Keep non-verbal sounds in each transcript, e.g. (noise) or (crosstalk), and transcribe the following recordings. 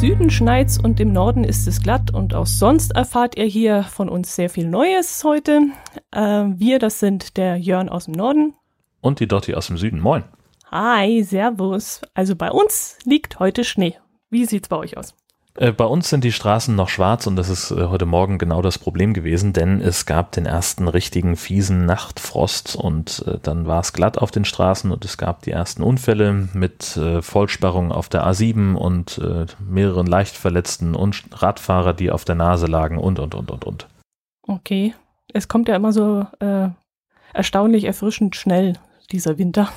Süden schneit's und im Norden ist es glatt und auch sonst erfahrt ihr hier von uns sehr viel Neues heute. Äh, wir, das sind der Jörn aus dem Norden. Und die Dotti aus dem Süden. Moin. Hi, Servus. Also bei uns liegt heute Schnee. Wie sieht's bei euch aus? Äh, bei uns sind die Straßen noch schwarz und das ist äh, heute Morgen genau das Problem gewesen, denn es gab den ersten richtigen fiesen Nachtfrost und äh, dann war es glatt auf den Straßen und es gab die ersten Unfälle mit äh, Vollsperrung auf der A7 und äh, mehreren Leichtverletzten und Radfahrer, die auf der Nase lagen und und und und und. Okay. Es kommt ja immer so erstaunlich erfrischend schnell, dieser Winter.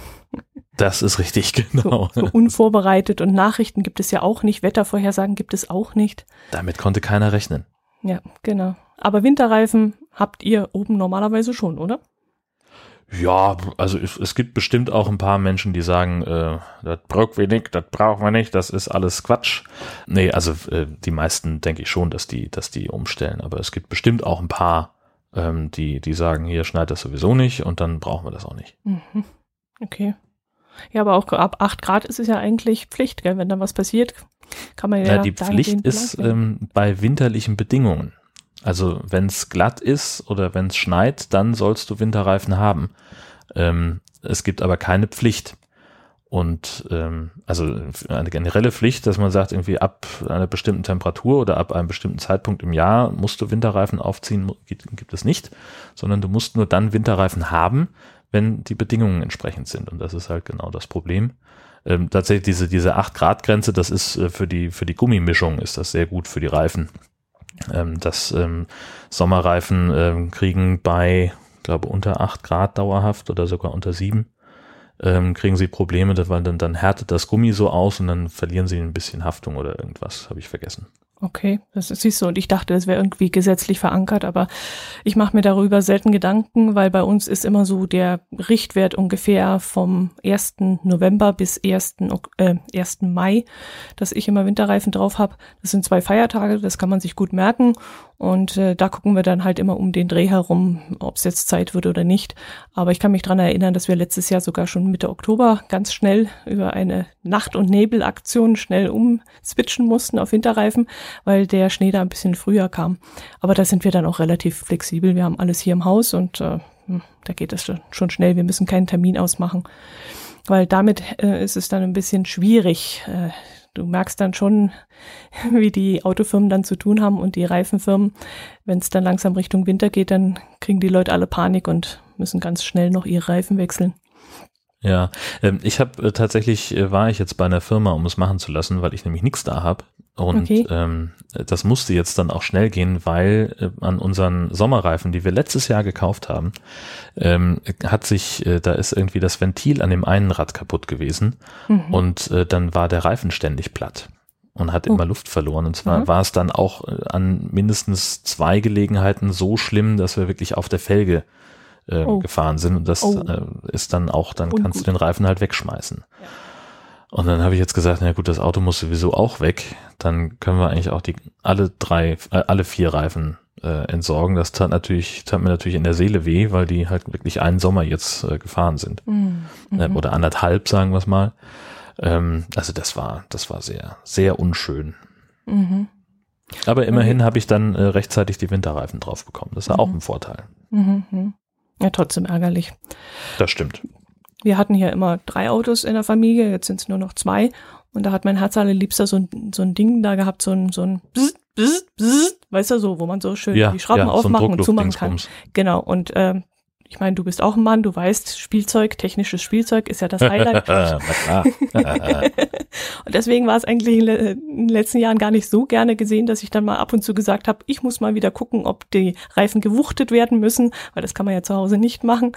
Das ist richtig, (laughs) genau. So, so unvorbereitet und Nachrichten gibt es ja auch nicht, Wettervorhersagen gibt es auch nicht. Damit konnte keiner rechnen. Ja, genau. Aber Winterreifen habt ihr oben normalerweise schon, oder? Ja, also es, es gibt bestimmt auch ein paar Menschen, die sagen, äh, das brauchen wir nicht, das brauchen wir nicht, das ist alles Quatsch. Nee, also äh, die meisten denke ich schon, dass die, dass die umstellen. Aber es gibt bestimmt auch ein paar, ähm, die, die sagen, hier schneit das sowieso nicht und dann brauchen wir das auch nicht. Mhm. Okay. Ja, aber auch ab 8 Grad ist es ja eigentlich Pflicht, gell? wenn dann was passiert, kann man ja. Ja, die Pflicht ist ähm, bei winterlichen Bedingungen. Also wenn es glatt ist oder wenn es schneit, dann sollst du Winterreifen haben. Ähm, es gibt aber keine Pflicht. Und ähm, also eine generelle Pflicht, dass man sagt, irgendwie ab einer bestimmten Temperatur oder ab einem bestimmten Zeitpunkt im Jahr musst du Winterreifen aufziehen, gibt, gibt es nicht, sondern du musst nur dann Winterreifen haben, wenn die Bedingungen entsprechend sind. Und das ist halt genau das Problem. Ähm, tatsächlich diese, diese 8-Grad-Grenze, das ist äh, für die, für die Gummimischung ist das sehr gut für die Reifen. Ähm, das ähm, Sommerreifen ähm, kriegen bei, glaube unter 8 Grad dauerhaft oder sogar unter 7 ähm, kriegen sie Probleme, weil dann, dann härtet das Gummi so aus und dann verlieren sie ein bisschen Haftung oder irgendwas, habe ich vergessen. Okay, das ist siehst du, und ich dachte, das wäre irgendwie gesetzlich verankert, aber ich mache mir darüber selten Gedanken, weil bei uns ist immer so der Richtwert ungefähr vom 1. November bis 1. Äh, 1. Mai, dass ich immer Winterreifen drauf habe. Das sind zwei Feiertage, das kann man sich gut merken und äh, da gucken wir dann halt immer um den Dreh herum, ob es jetzt Zeit wird oder nicht. Aber ich kann mich dran erinnern, dass wir letztes Jahr sogar schon Mitte Oktober ganz schnell über eine Nacht- und Nebelaktion schnell umswitchen mussten auf Winterreifen, weil der Schnee da ein bisschen früher kam. Aber da sind wir dann auch relativ flexibel. Wir haben alles hier im Haus und äh, hm, da geht es schon schnell. Wir müssen keinen Termin ausmachen weil damit äh, ist es dann ein bisschen schwierig. Äh, du merkst dann schon, (laughs) wie die Autofirmen dann zu tun haben und die Reifenfirmen. Wenn es dann langsam Richtung Winter geht, dann kriegen die Leute alle Panik und müssen ganz schnell noch ihre Reifen wechseln. Ja, ähm, ich habe äh, tatsächlich äh, war ich jetzt bei einer Firma, um es machen zu lassen, weil ich nämlich nichts da habe. Und okay. ähm, das musste jetzt dann auch schnell gehen, weil äh, an unseren Sommerreifen, die wir letztes Jahr gekauft haben, ähm, hat sich, äh, da ist irgendwie das Ventil an dem einen Rad kaputt gewesen mhm. und äh, dann war der Reifen ständig platt und hat oh. immer Luft verloren. Und zwar mhm. war es dann auch äh, an mindestens zwei Gelegenheiten so schlimm, dass wir wirklich auf der Felge äh, oh. gefahren sind. Und das oh. äh, ist dann auch, dann Ungut. kannst du den Reifen halt wegschmeißen. Ja. Und dann habe ich jetzt gesagt, na gut, das Auto muss sowieso auch weg. Dann können wir eigentlich auch die alle drei, äh, alle vier Reifen äh, entsorgen. Das tat natürlich, tat mir natürlich in der Seele weh, weil die halt wirklich einen Sommer jetzt äh, gefahren sind. Mhm. Äh, oder anderthalb, sagen wir es mal. Ähm, also das war, das war sehr, sehr unschön. Mhm. Aber immerhin okay. habe ich dann äh, rechtzeitig die Winterreifen drauf bekommen. Das war mhm. auch ein Vorteil. Mhm. Ja, trotzdem ärgerlich. Das stimmt. Wir hatten hier immer drei Autos in der Familie, jetzt sind es nur noch zwei. Und da hat mein Herz allerliebster so ein, so ein Ding da gehabt, so ein, so ein Bzz, Bzz, Bzz, weißt du, so, wo man so schön ja, die Schrauben ja, aufmachen so und zumachen kann. Genau. Und ähm, ich meine, du bist auch ein Mann, du weißt, Spielzeug, technisches Spielzeug ist ja das Highlight. (laughs) (laughs) und deswegen war es eigentlich in den letzten Jahren gar nicht so gerne gesehen, dass ich dann mal ab und zu gesagt habe, ich muss mal wieder gucken, ob die Reifen gewuchtet werden müssen, weil das kann man ja zu Hause nicht machen.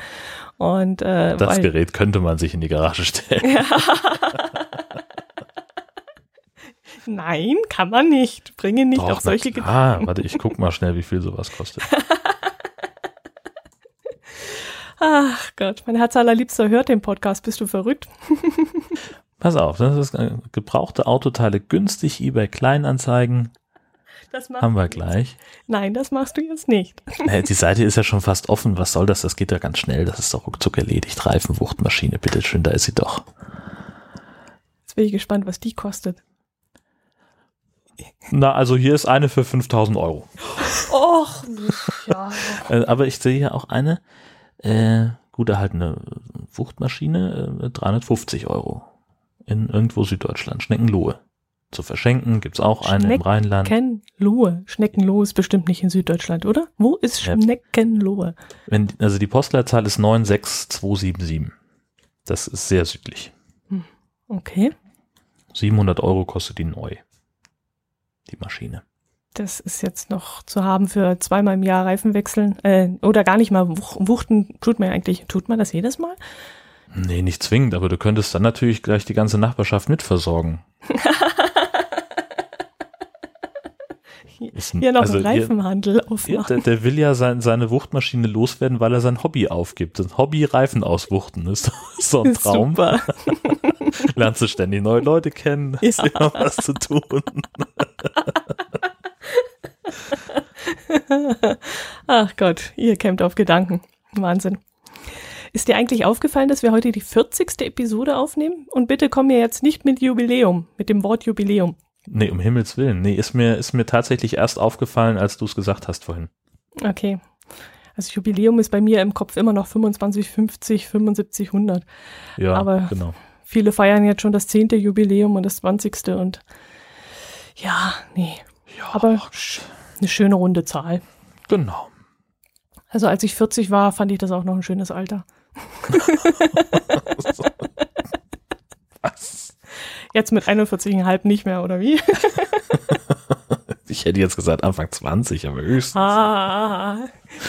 Und äh, das weil, Gerät könnte man sich in die Garage stellen. Nein, kann man nicht. Bringe nicht Doch, auf solche Gedanken. Ah, warte, ich guck mal schnell, wie viel sowas kostet. (laughs) Ach Gott, mein Herz allerliebster hört den Podcast. Bist du verrückt? (laughs) Pass auf, das ist äh, gebrauchte Autoteile günstig, eBay Kleinanzeigen. Das haben wir gleich. Nein, das machst du jetzt nicht. (laughs) Die Seite ist ja schon fast offen. Was soll das? Das geht ja ganz schnell. Das ist doch ruckzuck erledigt. Na, also hier ist eine für 5000 Euro. Och, ja. Äh, aber ich sehe hier auch eine äh, gut erhaltene Wuchtmaschine, äh, 350 Euro. In irgendwo Süddeutschland, Schneckenlohe. Zu verschenken gibt's auch eine im Rheinland. Schneckenlohe. Schneckenlohe ist bestimmt nicht in Süddeutschland, oder? Wo ist Schneckenlohe? Wenn, also die Postleitzahl ist 96277. Das ist sehr südlich. Hm, okay. 700 Euro kostet die neu. Die Maschine. Das ist jetzt noch zu haben für zweimal im Jahr Reifen wechseln. Äh, oder gar nicht mal wuchten tut man eigentlich. Tut man das jedes Mal? Nee, nicht zwingend, aber du könntest dann natürlich gleich die ganze Nachbarschaft mitversorgen. Ist ein, Hier noch also einen Reifenhandel aufmachen. Der, der, will ja sein, seine Wuchtmaschine loswerden, weil er sein Hobby aufgibt. Das Hobby Reifen auswuchten ist (laughs) so ein Traum. Super. (laughs) Lernst du ständig neue Leute kennen, hast ja. immer (laughs) was zu tun. (laughs) Ach Gott, ihr kämmt auf Gedanken. Wahnsinn. Ist dir eigentlich aufgefallen, dass wir heute die 40. Episode aufnehmen? Und bitte komm mir jetzt nicht mit Jubiläum, mit dem Wort Jubiläum. Nee, um Himmels Willen. Nee, ist mir, ist mir tatsächlich erst aufgefallen, als du es gesagt hast vorhin. Okay. Also Jubiläum ist bei mir im Kopf immer noch 25, 50, 75, 100. Ja, Aber genau. Viele feiern jetzt schon das 10. Jubiläum und das 20. und ja, nee. Ja, Aber eine schöne runde Zahl. Genau. Also als ich 40 war, fand ich das auch noch ein schönes Alter. Was? Jetzt mit 41,5 nicht mehr, oder wie? (laughs) ich hätte jetzt gesagt Anfang 20, aber höchstens. Ah,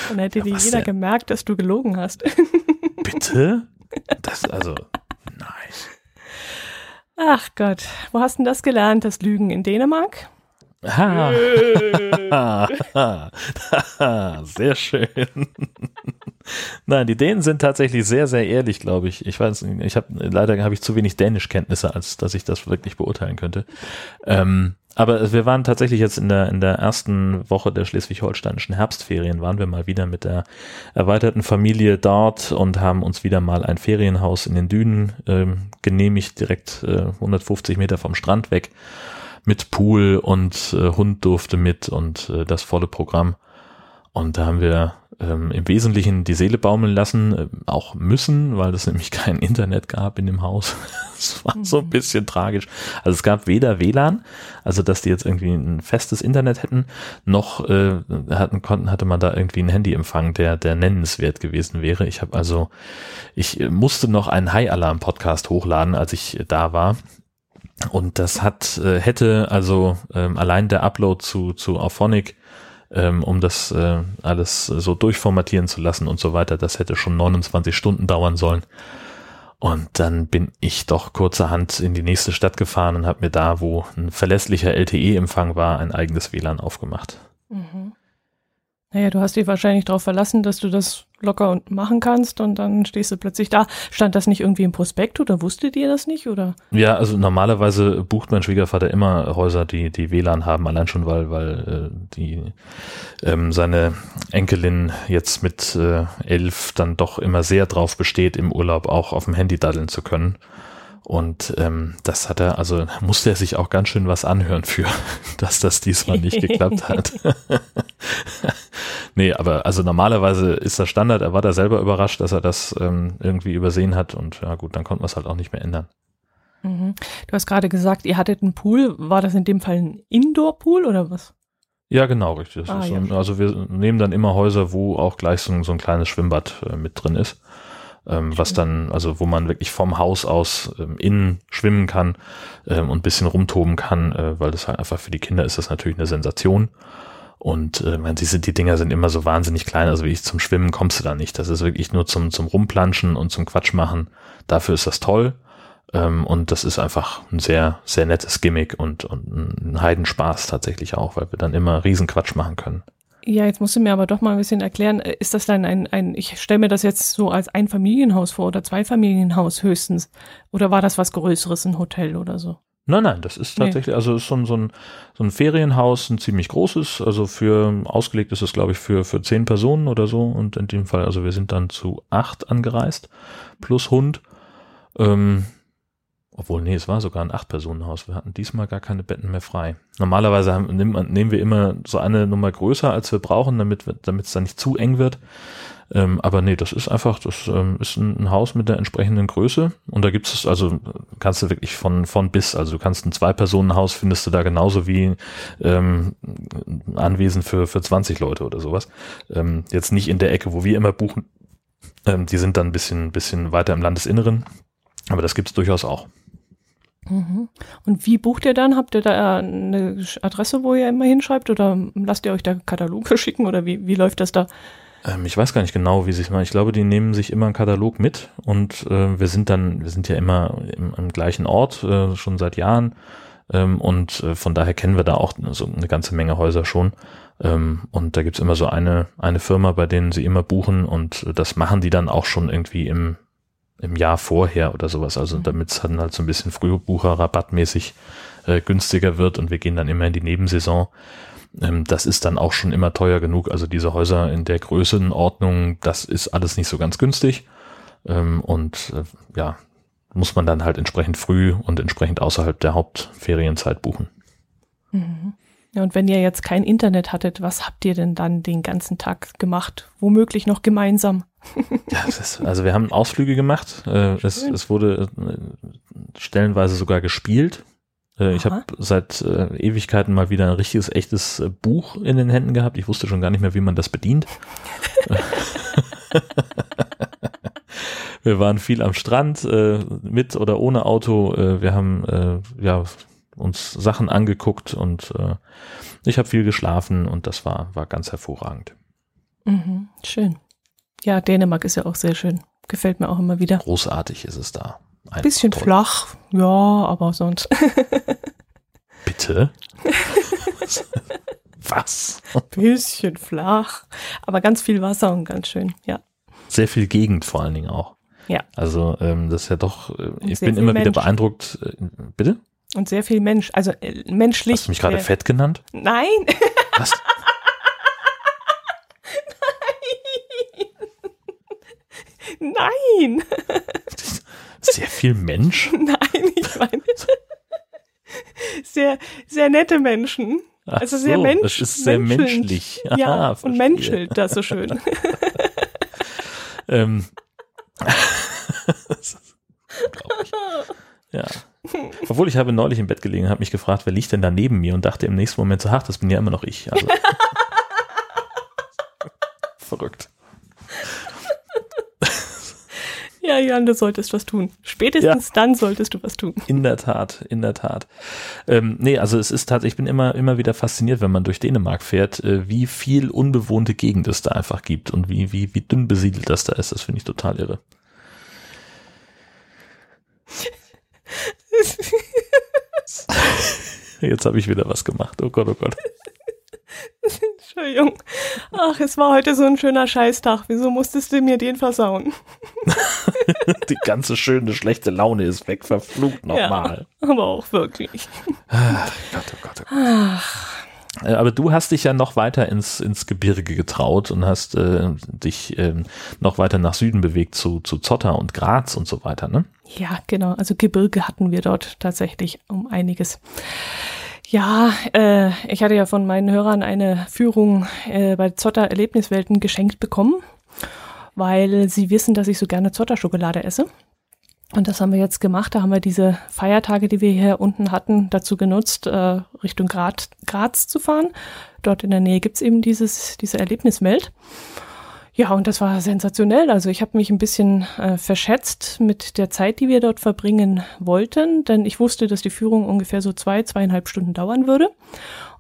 dann hätte ja, dir jeder denn? gemerkt, dass du gelogen hast. Bitte? Das, also, nein. Ach Gott, wo hast du denn das gelernt, das Lügen in Dänemark? (laughs) Sehr schön. Nein, die Dänen sind tatsächlich sehr, sehr ehrlich, glaube ich. Ich weiß, ich habe leider habe ich zu wenig Dänischkenntnisse, als dass ich das wirklich beurteilen könnte. Ähm, aber wir waren tatsächlich jetzt in der in der ersten Woche der schleswig-holsteinischen Herbstferien waren wir mal wieder mit der erweiterten Familie dort und haben uns wieder mal ein Ferienhaus in den Dünen ähm, genehmigt, direkt äh, 150 Meter vom Strand weg mit Pool und äh, Hund durfte mit und äh, das volle Programm. Und da haben wir ähm, im Wesentlichen die Seele baumeln lassen, äh, auch müssen, weil es (laughs) nämlich kein Internet gab in dem Haus. (laughs) Es war so ein mhm. bisschen tragisch. Also es gab weder WLAN, also dass die jetzt irgendwie ein festes Internet hätten, noch äh, hatten, konnten, hatte man da irgendwie einen Handyempfang, der, der nennenswert gewesen wäre. Ich habe also, ich musste noch einen High-Alarm-Podcast hochladen, als ich da war und das hat, äh, hätte also ähm, allein der Upload zu, zu Auphonic, ähm, um das äh, alles so durchformatieren zu lassen und so weiter, das hätte schon 29 Stunden dauern sollen. Und dann bin ich doch kurzerhand in die nächste Stadt gefahren und habe mir da, wo ein verlässlicher LTE-Empfang war, ein eigenes WLAN aufgemacht. Mhm. Naja, du hast dich wahrscheinlich darauf verlassen, dass du das locker und machen kannst und dann stehst du plötzlich da. Stand das nicht irgendwie im Prospekt oder wusstet ihr das nicht oder? Ja, also normalerweise bucht mein Schwiegervater immer Häuser, die die WLAN haben, allein schon weil weil äh, die ähm, seine Enkelin jetzt mit äh, elf dann doch immer sehr drauf besteht, im Urlaub auch auf dem Handy daddeln zu können. Und ähm, das hat er, also musste er sich auch ganz schön was anhören für, (laughs) dass das diesmal nicht geklappt hat. (laughs) nee, aber also normalerweise ist das Standard, er war da selber überrascht, dass er das ähm, irgendwie übersehen hat und ja gut, dann konnten wir es halt auch nicht mehr ändern. Mhm. Du hast gerade gesagt, ihr hattet einen Pool. War das in dem Fall ein Indoor-Pool oder was? Ja, genau, richtig. Ah, ja. also wir nehmen dann immer Häuser, wo auch gleich so, so ein kleines Schwimmbad äh, mit drin ist ähm, was dann, also wo man wirklich vom Haus aus ähm, innen schwimmen kann ähm, und bisschen rumtoben kann, äh, weil das halt einfach für die Kinder ist das natürlich eine Sensation. Und äh, man, diese, die Dinger sind immer so wahnsinnig klein, also wie ich zum Schwimmen kommst du da nicht. Das ist wirklich nur zum, zum Rumplanschen und zum Quatsch machen. Dafür ist das toll. Ähm, und das ist einfach ein sehr, sehr nettes Gimmick und, und ein Heidenspaß tatsächlich auch, weil wir dann immer Riesenquatsch machen können. Ja, jetzt musst du mir aber doch mal ein bisschen erklären, äh, ist das dann ein, ein ich stelle mir das jetzt so als ein Familienhaus vor oder zwei Familienhaus höchstens. Oder war das was Größeres, ein Hotel oder so? Nein, nein, das ist tatsächlich, nee. also ist so ein, so, ein, so ein Ferienhaus, ein ziemlich großes, also für, ausgelegt ist es, glaube ich, für, für zehn Personen oder so. Und in dem Fall, also wir sind dann zu acht angereist, plus Hund. Ähm, Obwohl, nee, es war sogar ein Acht-Personen-Haus. Wir hatten diesmal gar keine Betten mehr frei. Normalerweise haben, nehmen, nehmen wir immer so eine Nummer größer, als wir brauchen, damit es dann nicht zu eng wird. Ähm, aber nee, das ist einfach, das ähm, ist ein, ein, Haus mit der entsprechenden Größe und da gibt es, also kannst du wirklich von, von bis, also du kannst ein Zwei-Personen-Haus findest du da genauso wie ähm, ein Anwesen für, für 20 Leute oder sowas. Ähm, jetzt nicht in der Ecke, wo wir immer buchen. Ähm, die sind dann ein bisschen, bisschen weiter im Landesinneren, aber das gibt es durchaus auch. Mhm. Und wie bucht ihr dann? Habt ihr da eine Adresse, wo ihr immer hinschreibt oder lasst ihr euch da Kataloge (laughs) schicken oder wie, wie läuft das da? Ähm, ich weiß gar nicht genau, wie sie es machen. Ich glaube, die nehmen sich immer einen Katalog mit und äh, wir sind dann, wir sind ja immer im, im gleichen Ort, äh, schon seit Jahren. Ähm, und äh, von daher kennen wir da auch so eine ganze Menge Häuser schon. Ähm, und da gibt's immer so eine, eine Firma, bei denen sie immer buchen und das machen die dann auch schon irgendwie im, im Jahr vorher oder sowas. Also mhm. damit es dann halt so ein bisschen Frühbucher-Rabattmäßig äh, günstiger wird und wir gehen dann immer in die Nebensaison ähm, das ist dann auch schon immer teuer genug. Also diese Häuser in der Größenordnung, das ist alles nicht so ganz günstig. Ähm, und äh, ja, muss man dann halt entsprechend früh und entsprechend außerhalb der Hauptferienzeit buchen. Mhm. Ja, und wenn ihr jetzt kein Internet hattet, was habt ihr denn dann den ganzen Tag gemacht? Womöglich noch gemeinsam? (laughs) ja, ist, also wir haben Ausflüge gemacht. Äh, es, es, wurde äh, stellenweise sogar gespielt. Äh, ich habe seit Ewigkeiten mal wieder ein richtiges, echtes Buch in den Händen gehabt. Ich wusste schon gar nicht mehr, wie man das bedient. (laughs) wir waren viel am Strand, mit oder ohne Auto. Wir haben ja uns Sachen angeguckt und ich habe viel geschlafen und das war war ganz hervorragend. Mhm, schön. Ja, Dänemark ist ja auch sehr schön. Gefällt mir auch immer wieder. Großartig ist es da. Ein Bisschen toll. flach, ja, aber sonst. (laughs) Bitte? (laughs) Was? Bisschen flach, aber ganz viel Wasser und ganz schön, ja. Sehr viel Gegend vor allen Dingen auch. Ja. Also ähm, das ist ja doch, äh, ich bin immer Mensch. wieder beeindruckt. Äh, bitte? Und sehr viel Mensch, also äh, menschlich. Hast du mich gerade fett genannt? Nein. Was? (laughs) Nein. Sehr viel Mensch? (laughs) Nein, ich meine (laughs) sehr, sehr nette Menschen. Ach also sehr so, Mensch, das ist sehr menschlich. Aha, ja, verstehe. und menschelt das so schön. (laughs) ähm. ja. Obwohl ich habe neulich im Bett gelegen, habe mich gefragt, wer liegt denn da neben mir und dachte im nächsten Moment so, ach, das bin ja immer noch ich. Also. Verrückt. Ja, Jan, du solltest was tun. Spätestens ja. dann solltest du was tun. In der Tat, in der Tat. Ähm, nee, also es ist tatsächlich, ich bin immer, immer wieder fasziniert, wenn man durch Dänemark fährt, äh, wie viel unbewohnte Gegend es da einfach gibt und wie, wie, wie dünn besiedelt das da ist. Das finde ich total irre. (laughs) Jetzt habe ich wieder was gemacht. Oh Gott, oh Gott. (laughs) Entschuldigung. Ach, es war heute so ein schöner Scheißtag. Wieso musstest du mir den versauen? (laughs) Die ganze schöne, schlechte Laune ist weg. Verflucht nochmal. Ja, aber auch wirklich. Ach Gott, oh Gott, oh Gott. Ach. Äh, aber du hast dich ja noch weiter ins, ins Gebirge getraut und hast äh, dich äh, noch weiter nach Süden bewegt zu, zu Zotter und Graz und so weiter, ne? Ja, genau. Also Gebirge hatten wir dort tatsächlich um einiges. Ja, äh, ich hatte ja von meinen Hörern eine Führung äh, bei Zotter Erlebniswelten geschenkt bekommen, weil sie wissen, dass ich so gerne Zotter-Schokolade esse. Und das haben wir jetzt gemacht. Da haben wir diese Feiertage, die wir hier unten hatten, dazu genutzt, äh, Richtung Graz, Graz zu fahren. Dort in der Nähe gibt's eben dieses, diese Erlebniswelt. Ja, und das war sensationell. Also ich habe mich ein bisschen äh, verschätzt mit der Zeit, die wir dort verbringen wollten, denn ich wusste, dass die Führung ungefähr so zwei, zweieinhalb Stunden dauern würde.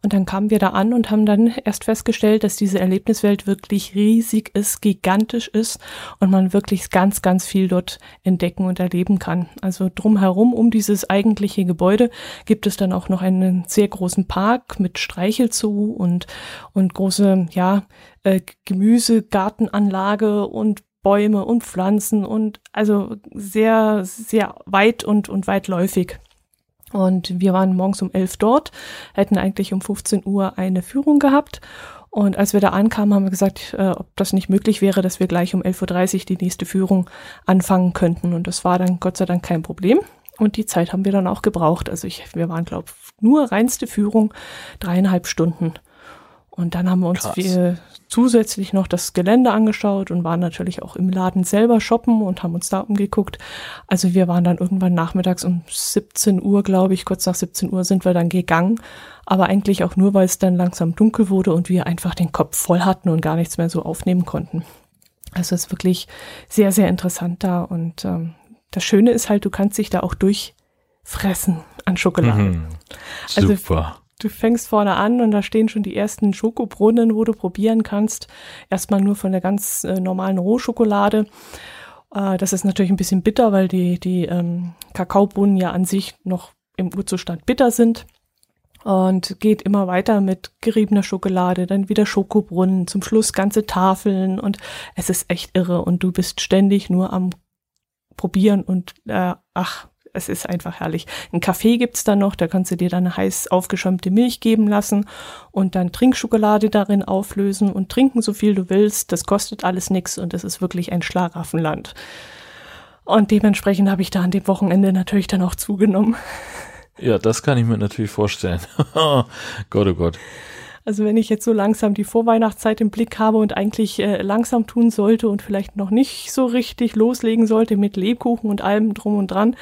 Und dann kamen wir da an und haben dann erst festgestellt, dass diese Erlebniswelt wirklich riesig ist, gigantisch ist und man wirklich ganz, ganz viel dort entdecken und erleben kann. Also drumherum um dieses eigentliche Gebäude gibt es dann auch noch einen sehr großen Park mit Streichelzoo und, und große, ja, äh, Gemüsegartenanlage und Bäume und Pflanzen und also sehr, sehr weit und, und weitläufig. Und wir waren morgens um elf dort, hätten eigentlich um 15 Uhr eine Führung gehabt. Und als wir da ankamen, haben wir gesagt, äh, ob das nicht möglich wäre, dass wir gleich um 11.30 Uhr die nächste Führung anfangen könnten. Und das war dann Gott sei Dank kein Problem. Und die Zeit haben wir dann auch gebraucht. Also ich, wir waren, glaube nur reinste Führung, dreieinhalb Stunden. Und dann haben wir uns wir zusätzlich noch das Gelände angeschaut und waren natürlich auch im Laden selber shoppen und haben uns da umgeguckt. Also wir waren dann irgendwann nachmittags um 17 Uhr, glaube ich, kurz nach 17 Uhr sind wir dann gegangen. Aber eigentlich auch nur, weil es dann langsam dunkel wurde und wir einfach den Kopf voll hatten und gar nichts mehr so aufnehmen konnten. Also es ist wirklich sehr, sehr interessant da. Und ähm, das Schöne ist halt, du kannst dich da auch durchfressen an Schokolade. Mhm, also super. Also, Du fängst vorne an und da stehen schon die ersten Schokobrunnen, wo du probieren kannst. Erstmal nur von der ganz äh, normalen Rohschokolade. Äh, das ist natürlich ein bisschen bitter, weil die, die ähm, Kakaobohnen ja an sich noch im Urzustand bitter sind. Und geht immer weiter mit geriebener Schokolade, dann wieder Schokobrunnen, zum Schluss ganze Tafeln und es ist echt irre und du bist ständig nur am Probieren und äh, ach, es ist einfach herrlich. Ein Kaffee gibt's dann noch, da kannst du dir dann heiß aufgeschäumte Milch geben lassen und dann Trinkschokolade darin auflösen und trinken so viel du willst. Das kostet alles nichts und es ist wirklich ein Schlaraffenland. Und dementsprechend habe ich da an dem Wochenende natürlich dann auch zugenommen. Ja, das kann ich mir natürlich vorstellen. (laughs) Gott, oh Gott. Also wenn ich jetzt so langsam die Vorweihnachtszeit im Blick habe und eigentlich äh, langsam tun sollte und vielleicht noch nicht so richtig loslegen sollte mit Lebkuchen und allem drum und dran.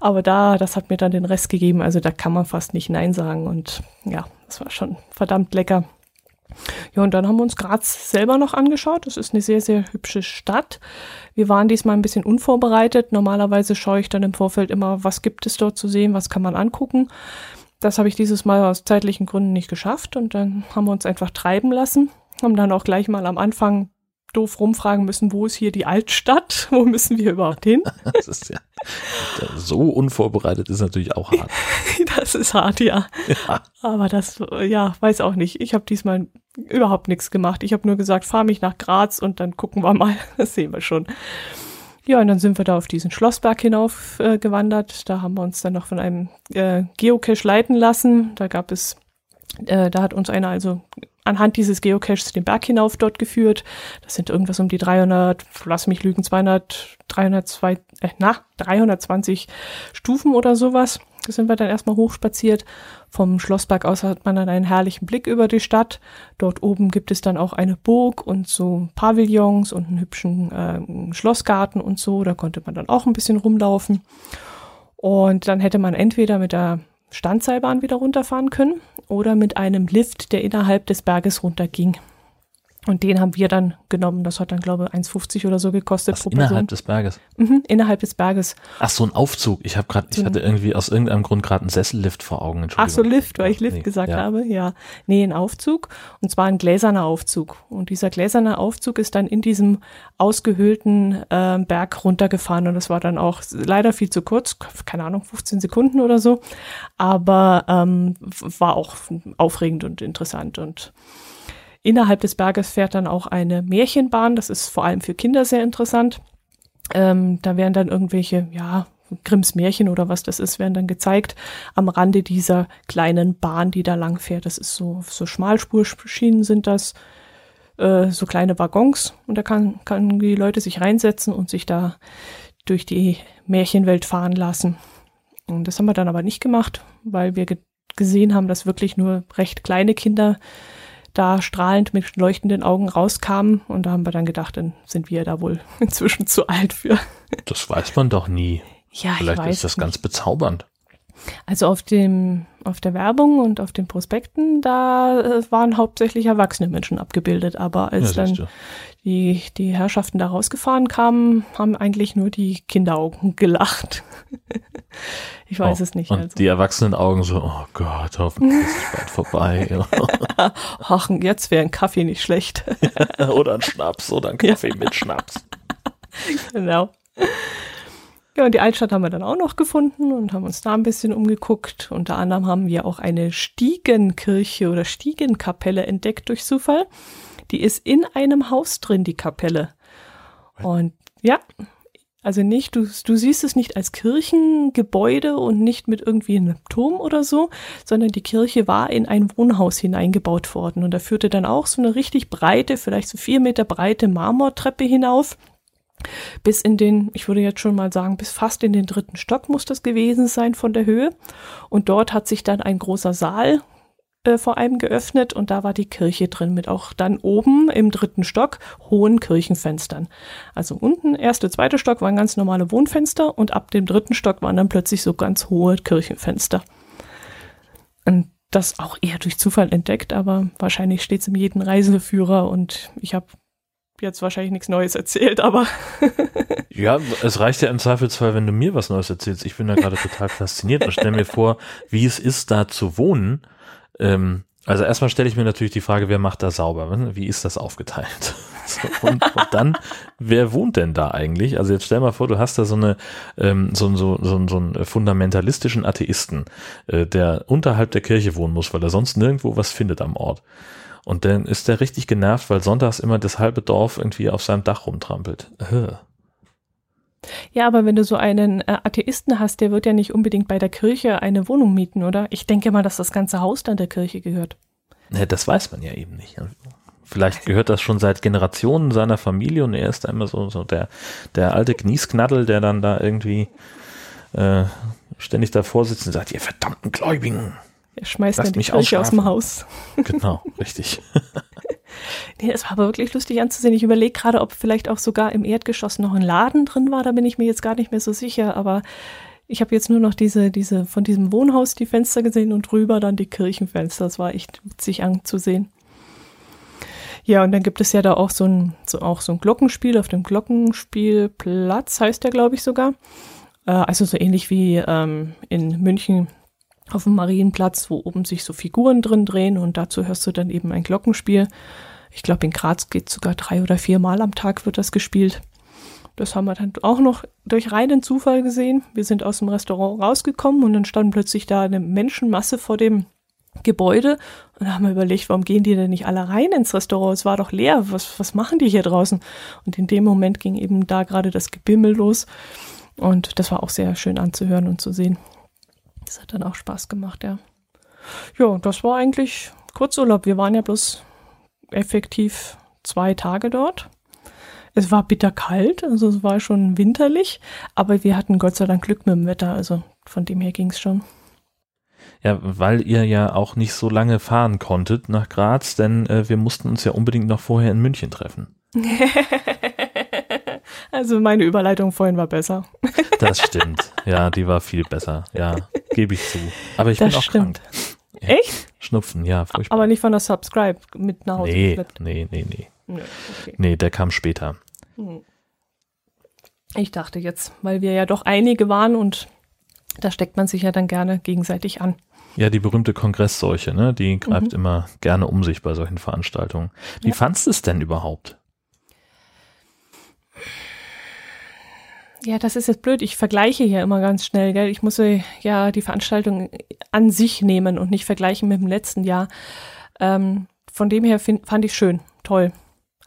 Aber da, das hat mir dann den Rest gegeben. Also da kann man fast nicht Nein sagen. Und ja, das war schon verdammt lecker. Ja, und dann haben wir uns Graz selber noch angeschaut. Das ist eine sehr, sehr hübsche Stadt. Wir waren diesmal ein bisschen unvorbereitet. Normalerweise schaue ich dann im Vorfeld immer, was gibt es dort zu sehen, was kann man angucken. Das habe ich dieses Mal aus zeitlichen Gründen nicht geschafft und dann haben wir uns einfach treiben lassen, haben dann auch gleich mal am Anfang doof rumfragen müssen, wo ist hier die Altstadt? (laughs) Wo müssen wir überhaupt hin? (laughs) Das ist ja so unvorbereitet ist natürlich auch hart. (laughs) das ist hart, ja. ja. Aber das, ja, weiß auch nicht. Ich habe diesmal überhaupt nichts gemacht. Ich habe nur gesagt, fahr mich nach Graz und dann gucken wir mal. Das sehen wir schon. Ja, und dann sind wir da auf diesen Schlossberg hinauf äh, gewandert. Da haben wir uns dann noch von einem äh, Geocache leiten lassen. Da gab es, äh, da hat uns einer also anhand dieses Geocaches den Berg hinauf dort geführt. Das sind irgendwas um die 300, lass mich lügen, 200, 302, äh, na, 320 Stufen oder sowas. Da sind wir dann erstmal hochspaziert. Vom Schlossberg aus hat man dann einen herrlichen Blick über die Stadt. Dort oben gibt es dann auch eine Burg und so Pavillons und einen hübschen äh, Schlossgarten und so. Da konnte man dann auch ein bisschen rumlaufen. Und dann hätte man entweder mit der Standseilbahn wieder runterfahren können oder mit einem Lift, der innerhalb des Berges runterging. Und den haben wir dann genommen. Das hat dann, glaube ich, 1,50 oder so gekostet Was, pro Person. Innerhalb des Berges? Mhm, innerhalb des Berges. Ach, so ein Aufzug. Ich habe gerade, ich hatte irgendwie aus irgendeinem Grund gerade einen Sessellift vor Augen. Ach so, Lift, weil ich Lift nee, gesagt ja. habe. Ja. Nee, ein Aufzug. Und zwar ein gläserner Aufzug. Und dieser gläserne Aufzug ist dann in diesem ausgehöhlten äh, Berg runtergefahren. Und das war dann auch leider viel zu kurz. Keine Ahnung, 15 Sekunden oder so. Aber ähm, war auch aufregend und interessant und Innerhalb des Berges fährt dann auch eine Märchenbahn. Das ist vor allem für Kinder sehr interessant. Ähm, da werden dann irgendwelche, ja, Grimms Märchen oder was das ist, werden dann gezeigt am Rande dieser kleinen Bahn, die da lang fährt. Das ist so, so Schmalspurschienen sind das, äh, so kleine Waggons und da kann, kann die Leute sich reinsetzen und sich da durch die Märchenwelt fahren lassen. Und das haben wir dann aber nicht gemacht, weil wir ge gesehen haben, dass wirklich nur recht kleine Kinder da strahlend mit leuchtenden Augen rauskamen. Und da haben wir dann gedacht, dann sind wir da wohl (laughs) inzwischen zu alt für. Das weiß man doch nie. Ja, Vielleicht ich weiß ist das nicht. ganz bezaubernd. Also auf dem, auf der Werbung und auf den Prospekten, da äh, waren hauptsächlich erwachsene Menschen abgebildet, aber als ja, dann die, die Herrschaften da rausgefahren kamen, haben eigentlich nur die Kinderaugen (laughs) gelacht. ich weiß oh, es nicht. Und also. die erwachsenen Augen so, oh Gott, hoffentlich ist es bald vorbei. (laughs) Ach, jetzt wäre ein Kaffee nicht schlecht. (laughs) oder ein Schnaps oder ein Kaffee ja. mit Schnaps. Genau. Ja, und die Altstadt haben wir dann auch noch gefunden und haben uns da ein bisschen umgeguckt. Unter anderem haben wir auch eine Stiegenkirche oder Stiegenkapelle entdeckt durch Zufall. Die ist in einem Haus drin, die Kapelle. Und ja, also nicht, du, du siehst es nicht als Kirchengebäude und nicht mit irgendwie einem Turm oder so, sondern die Kirche war in ein Wohnhaus hineingebaut worden. Und da führte dann auch so eine richtig breite, vielleicht so vier Meter breite Marmortreppe hinauf Bis in den, ich würde jetzt schon mal sagen, bis fast in den dritten Stock muss das gewesen sein von der Höhe. Und dort hat sich dann ein großer Saal äh, vor allem geöffnet und da war die Kirche drin mit auch dann oben im dritten Stock hohen Kirchenfenstern. Also unten, erste, zweite Stock waren ganz normale Wohnfenster und ab dem dritten Stock waren dann plötzlich so ganz hohe Kirchenfenster. Und das auch eher durch Zufall entdeckt, aber wahrscheinlich steht es in jedem Reiseführer und ich habe jetzt wahrscheinlich nichts Neues erzählt, aber. (laughs) ja, es reicht ja im Zweifelsfall, wenn du mir was Neues erzählst. Ich bin da gerade total fasziniert und stell mir vor, wie es ist, da zu wohnen. Ähm, also erstmal stelle ich mir natürlich die Frage, wer macht da sauber? Wie ist das aufgeteilt? (laughs) So, und, und, dann, wer wohnt denn da eigentlich? Also jetzt stell mal vor, du hast da so eine ähm, so, so, so, so einen fundamentalistischen Atheisten, äh, der unterhalb der Kirche wohnen muss, weil er sonst nirgendwo was findet am Ort. Und dann ist der richtig genervt, weil sonntags immer das halbe Dorf irgendwie auf seinem Dach rumtrampelt. Äh. Ja, aber wenn du so einen äh, Atheisten hast, der wird ja nicht unbedingt bei der Kirche eine Wohnung mieten, oder? Ich denke mal, dass das ganze Haus dann der Kirche gehört. Ja, das weiß man ja eben nicht. Vielleicht gehört das schon seit Generationen seiner Familie und er ist da immer so, so der, der alte Gniesknaddel, der dann da irgendwie äh, ständig davor sitzt und sagt, ihr verdammten Gläubigen. Er schmeißt dann die Kirche aus dem Haus. (laughs) (laughs) Genau, richtig. nee, es war aber wirklich lustig anzusehen. Ich überlege gerade, ob vielleicht auch sogar im Erdgeschoss noch ein Laden drin war. Da bin ich mir jetzt gar nicht mehr so sicher. Aber ich habe jetzt nur noch diese, diese, von diesem Wohnhaus die Fenster gesehen und drüber dann die Kirchenfenster. Das war echt witzig anzusehen. Ja, und dann gibt es ja da auch so ein, so, auch so ein Glockenspiel auf dem Glockenspielplatz, heißt der, glaube ich, sogar. Äh, also so ähnlich wie ähm, in München auf dem Marienplatz, wo oben sich so Figuren drin drehen und dazu hörst du dann eben ein Glockenspiel. Ich glaube, in Graz geht sogar drei oder vier Mal am Tag wird das gespielt. Das haben wir dann auch noch durch reinen Zufall gesehen. Wir sind aus dem Restaurant rausgekommen und dann stand plötzlich da eine Menschenmasse vor dem Gebäude und da haben wir überlegt, warum gehen die denn nicht alle rein ins Restaurant? Es war doch leer. Was, was machen die hier draußen? Und in dem Moment ging eben da gerade das Gebimmel los. Und das war auch sehr schön anzuhören und zu sehen. Das hat dann auch Spaß gemacht, ja. Ja, das war eigentlich Kurzurlaub. Wir waren ja bloß effektiv zwei Tage dort. Es war bitterkalt, also es war schon winterlich, aber wir hatten Gott sei Dank Glück mit dem Wetter, also von dem her ging es schon. Ja, weil ihr ja auch nicht so lange fahren konntet nach Graz, denn äh, wir mussten uns ja unbedingt noch vorher in München treffen. (laughs) Also meine Überleitung vorhin war besser. (laughs) Das stimmt. Ja, die war viel besser. Ja, gebe ich zu. Aber ich das bin auch stimmt. krank. Echt? Schnupfen, ja, furchtbar. Aber nicht von der Subscribe mit nach Hause nee, nee, nee, nee. Nee, okay. nee, der kam später. Hm. Ich dachte jetzt, weil wir ja doch einige waren und da steckt man sich ja dann gerne gegenseitig an. Ja, die berühmte Kongressseuche, ne? Die greift mhm. immer gerne um sich bei solchen Veranstaltungen. Wie ja. fandst du es denn überhaupt? Ja, das ist jetzt blöd. Ich vergleiche hier immer ganz schnell, gell? Ich muss ja die Veranstaltung an sich nehmen und nicht vergleichen mit dem letzten Jahr. Ähm, von dem her find, fand ich schön, toll.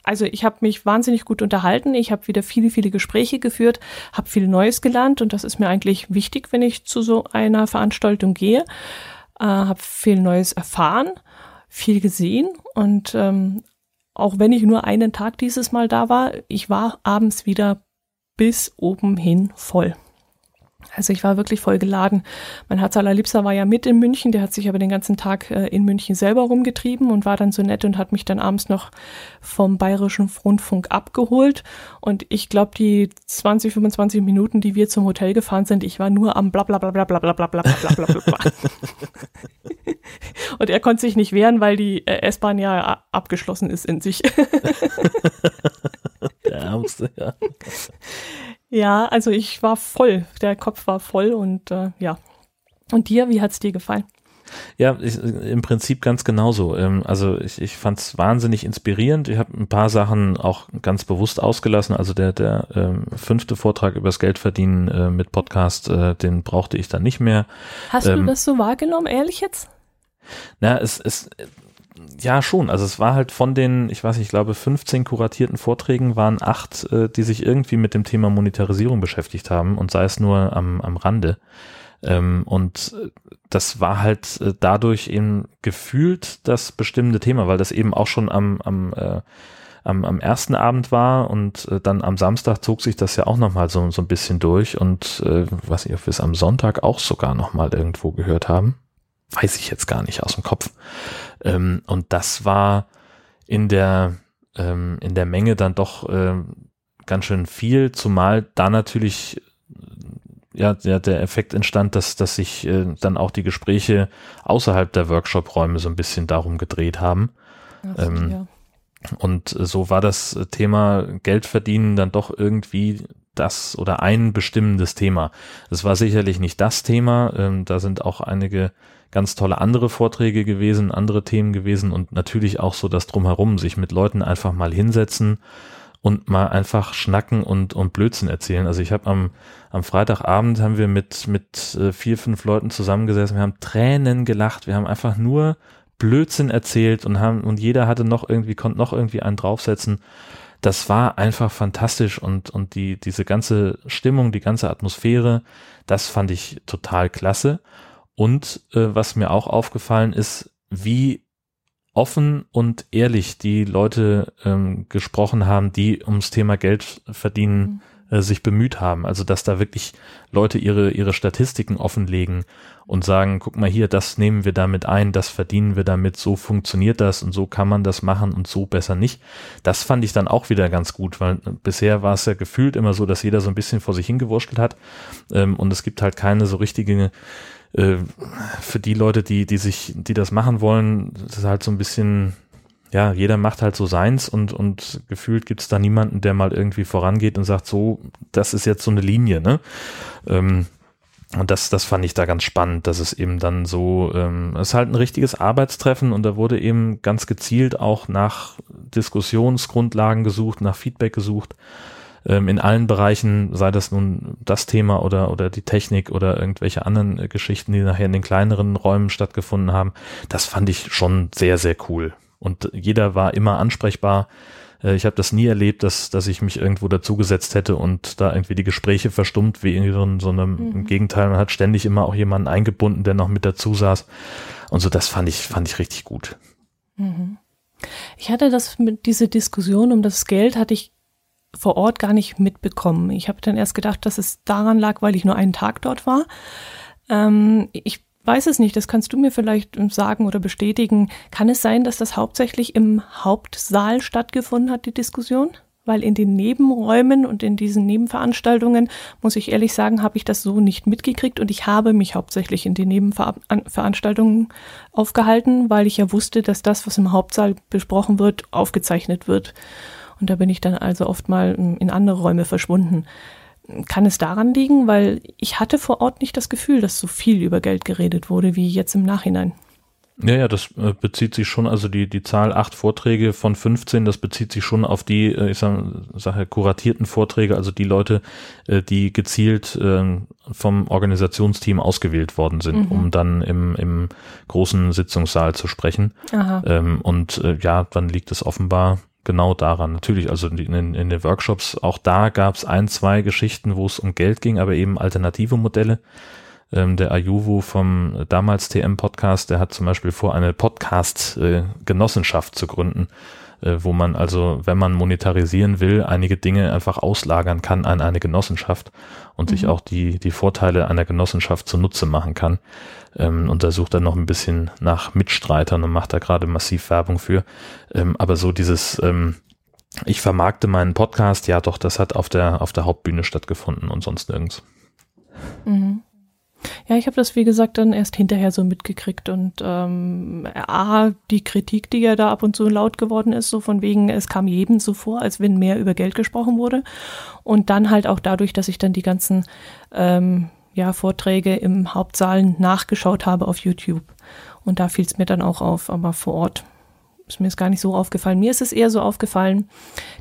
Also ich habe mich wahnsinnig gut unterhalten. Ich habe wieder viele, viele Gespräche geführt, habe viel Neues gelernt und das ist mir eigentlich wichtig, wenn ich zu so einer Veranstaltung gehe. Äh, habe viel Neues erfahren, viel gesehen und ähm, auch wenn ich nur einen Tag dieses Mal da war, ich war abends wieder bis oben hin voll. Also ich war wirklich voll geladen. Mein Herz allerliebster war ja mit in München, der hat sich aber den ganzen Tag äh, in München selber rumgetrieben und war dann so nett und hat mich dann abends noch vom Bayerischen Rundfunk abgeholt. Und ich glaube, die 20, 25 Minuten, die wir zum Hotel gefahren sind, ich war nur am bla bla bla bla bla bla bla bla bla bla bla. Und er konnte sich nicht wehren, weil die S-Bahn ja abgeschlossen ist in sich. Ärmste, (laughs) ja. Ja, also ich war voll. Der Kopf war voll und äh, ja. Und dir, wie hat es dir gefallen? Ja, ich, im Prinzip ganz genauso. Ähm, also ich, ich fand es wahnsinnig inspirierend. Ich habe ein paar Sachen auch ganz bewusst ausgelassen. Also der, der ähm, fünfte Vortrag übers Geldverdienen äh, mit Podcast, äh, den brauchte ich dann nicht mehr. Hast ähm, du das so wahrgenommen, ehrlich jetzt? Na, es, es ja, schon. Also es war halt von den, ich weiß nicht, ich glaube 15 kuratierten Vorträgen waren acht, äh, die sich irgendwie mit dem Thema Monetarisierung beschäftigt haben und sei es nur am, am Rande. Ähm, und äh, das war halt äh, dadurch eben gefühlt das bestimmte Thema, weil das eben auch schon am, am äh, am, am ersten Abend war und äh, dann am Samstag zog sich das ja auch nochmal so, so ein bisschen durch und äh, weiß nicht, ob es am Sonntag auch sogar nochmal irgendwo gehört haben. Weiß ich jetzt gar nicht aus dem Kopf. Ähm, und das war in der, ähm, in der Menge dann doch äh, ganz schön viel, zumal da natürlich ja, ja der Effekt entstand, dass, dass sich äh, dann auch die Gespräche außerhalb der Workshop-Räume so ein bisschen darum gedreht haben. Ach, ähm, ja. Und so war das Thema Geld verdienen dann doch irgendwie das oder ein bestimmendes Thema. Es war sicherlich nicht das Thema. Ähm, da sind auch einige ganz tolle andere Vorträge gewesen, andere Themen gewesen und natürlich auch so das drumherum, sich mit Leuten einfach mal hinsetzen und mal einfach schnacken und, und Blödsinn erzählen. Also ich habe am, am Freitagabend haben wir mit, mit äh, vier, fünf Leuten zusammengesessen, wir haben Tränen gelacht, wir haben einfach nur Blödsinn erzählt und haben, und jeder hatte noch irgendwie, konnte noch irgendwie einen draufsetzen. Das war einfach fantastisch und, und die, diese ganze Stimmung, die ganze Atmosphäre, das fand ich total klasse. Und äh, was mir auch aufgefallen ist, wie offen und ehrlich die Leute ähm, gesprochen haben, die ums Thema Geld verdienen mhm. äh, sich bemüht haben. Also dass da wirklich Leute ihre ihre Statistiken offenlegen und sagen, guck mal hier, das nehmen wir damit ein, das verdienen wir damit, so funktioniert das und so kann man das machen und so besser nicht. Das fand ich dann auch wieder ganz gut, weil bisher war es ja gefühlt immer so, dass jeder so ein bisschen vor sich hingewurschtelt hat ähm, und es gibt halt keine so richtige äh, für die Leute, die, die sich, die das machen wollen, das ist halt so ein bisschen, ja, jeder macht halt so seins und, und gefühlt gibt es da niemanden, der mal irgendwie vorangeht und sagt, so, das ist jetzt so eine Linie, ne? Ähm, und das, das fand ich da ganz spannend, dass es eben dann so, ähm, es ist halt ein richtiges Arbeitstreffen und da wurde eben ganz gezielt auch nach Diskussionsgrundlagen gesucht, nach Feedback gesucht ähm, in allen Bereichen, sei das nun das Thema oder, oder die Technik oder irgendwelche anderen äh, Geschichten, die nachher in den kleineren Räumen stattgefunden haben. Das fand ich schon sehr, sehr cool. Und jeder war immer ansprechbar. Äh, ich habe das nie erlebt, dass, dass ich mich irgendwo dazugesetzt hätte und da irgendwie die Gespräche verstummt, wie in so einem, mhm. im Gegenteil, man hat ständig immer auch jemanden eingebunden, der noch mit dazu saß. Und so, das fand ich, fand ich richtig gut. Mhm. Ich hatte das mit diese Diskussion um das Geld hatte ich vor Ort gar nicht mitbekommen. Ich habe dann erst gedacht, dass es daran lag, weil ich nur einen Tag dort war. Ähm, ich weiß es nicht, das kannst du mir vielleicht sagen oder bestätigen. Kann es sein, dass das hauptsächlich im Hauptsaal stattgefunden hat, die Diskussion? Weil in den Nebenräumen und in diesen Nebenveranstaltungen, muss ich ehrlich sagen, habe ich das so nicht mitgekriegt und ich habe mich hauptsächlich in den Nebenveranstaltungen aufgehalten, weil ich ja wusste, dass das, was im Hauptsaal besprochen wird, aufgezeichnet wird. Und da bin ich dann also oft mal in andere Räume verschwunden. Kann es daran liegen, weil ich hatte vor Ort nicht das Gefühl, dass so viel über Geld geredet wurde wie jetzt im Nachhinein. Ja, ja, das äh, bezieht sich schon, also die, die Zahl acht Vorträge von 15, das bezieht sich schon auf die, äh, ich sage, sag, kuratierten Vorträge, also die Leute, äh, die gezielt äh, vom Organisationsteam ausgewählt worden sind, mhm. um dann im, im großen Sitzungssaal zu sprechen. Ähm, und ja, dann liegt es offenbar genau daran. Natürlich, also in, in, den Workshops, auch da gab es ein, zwei Geschichten, wo es um Geld ging, aber eben alternative Modelle. Ähm, der Ayuvo vom damals TM-Podcast, der hat zum Beispiel vor, eine Podcast-Genossenschaft äh, zu gründen äh, wo man also, wenn man monetarisieren will, einige Dinge einfach auslagern kann an eine Genossenschaft und mhm. sich auch die, die Vorteile einer Genossenschaft zunutze machen kann. Ähm, und da sucht er noch ein bisschen nach Mitstreitern und macht da gerade massiv Werbung für. Ähm, aber so dieses, ähm, ich vermarkte meinen Podcast, ja doch, das hat auf der, auf der Hauptbühne stattgefunden und sonst nirgends. Mhm. Ja, ich habe das, wie gesagt, dann erst hinterher so mitgekriegt und ähm, A, die Kritik, die ja da ab und zu laut geworden ist, so von wegen, es kam jedem so vor, als wenn mehr über Geld gesprochen wurde. Und dann halt auch dadurch, dass ich dann die ganzen ähm, ja, Vorträge im Hauptsaal nachgeschaut habe auf YouTube. Und da fiel es mir dann auch auf, aber vor Ort ist mir es gar nicht so aufgefallen. Mir ist es eher so aufgefallen,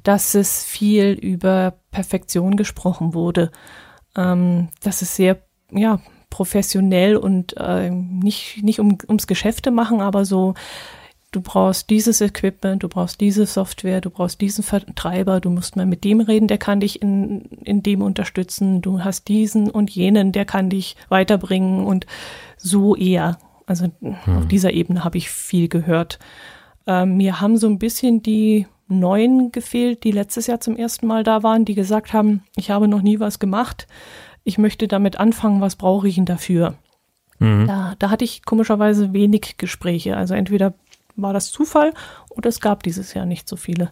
dass es viel über Perfektion gesprochen wurde. Ähm, dass es sehr, ja, professionell und äh, nicht, nicht um, ums Geschäfte machen, aber so, du brauchst dieses Equipment, du brauchst diese Software, du brauchst diesen Vertreiber, du musst mal mit dem reden, der kann dich in, in dem unterstützen, du hast diesen und jenen, der kann dich weiterbringen und so eher. Also hm. auf dieser Ebene habe ich viel gehört. Ähm, mir haben so ein bisschen die neun gefehlt, die letztes Jahr zum ersten Mal da waren, die gesagt haben, ich habe noch nie was gemacht. Ich möchte damit anfangen, was brauche ich denn dafür? Mhm. Da, da hatte ich komischerweise wenig Gespräche. Also entweder war das Zufall oder es gab dieses Jahr nicht so viele.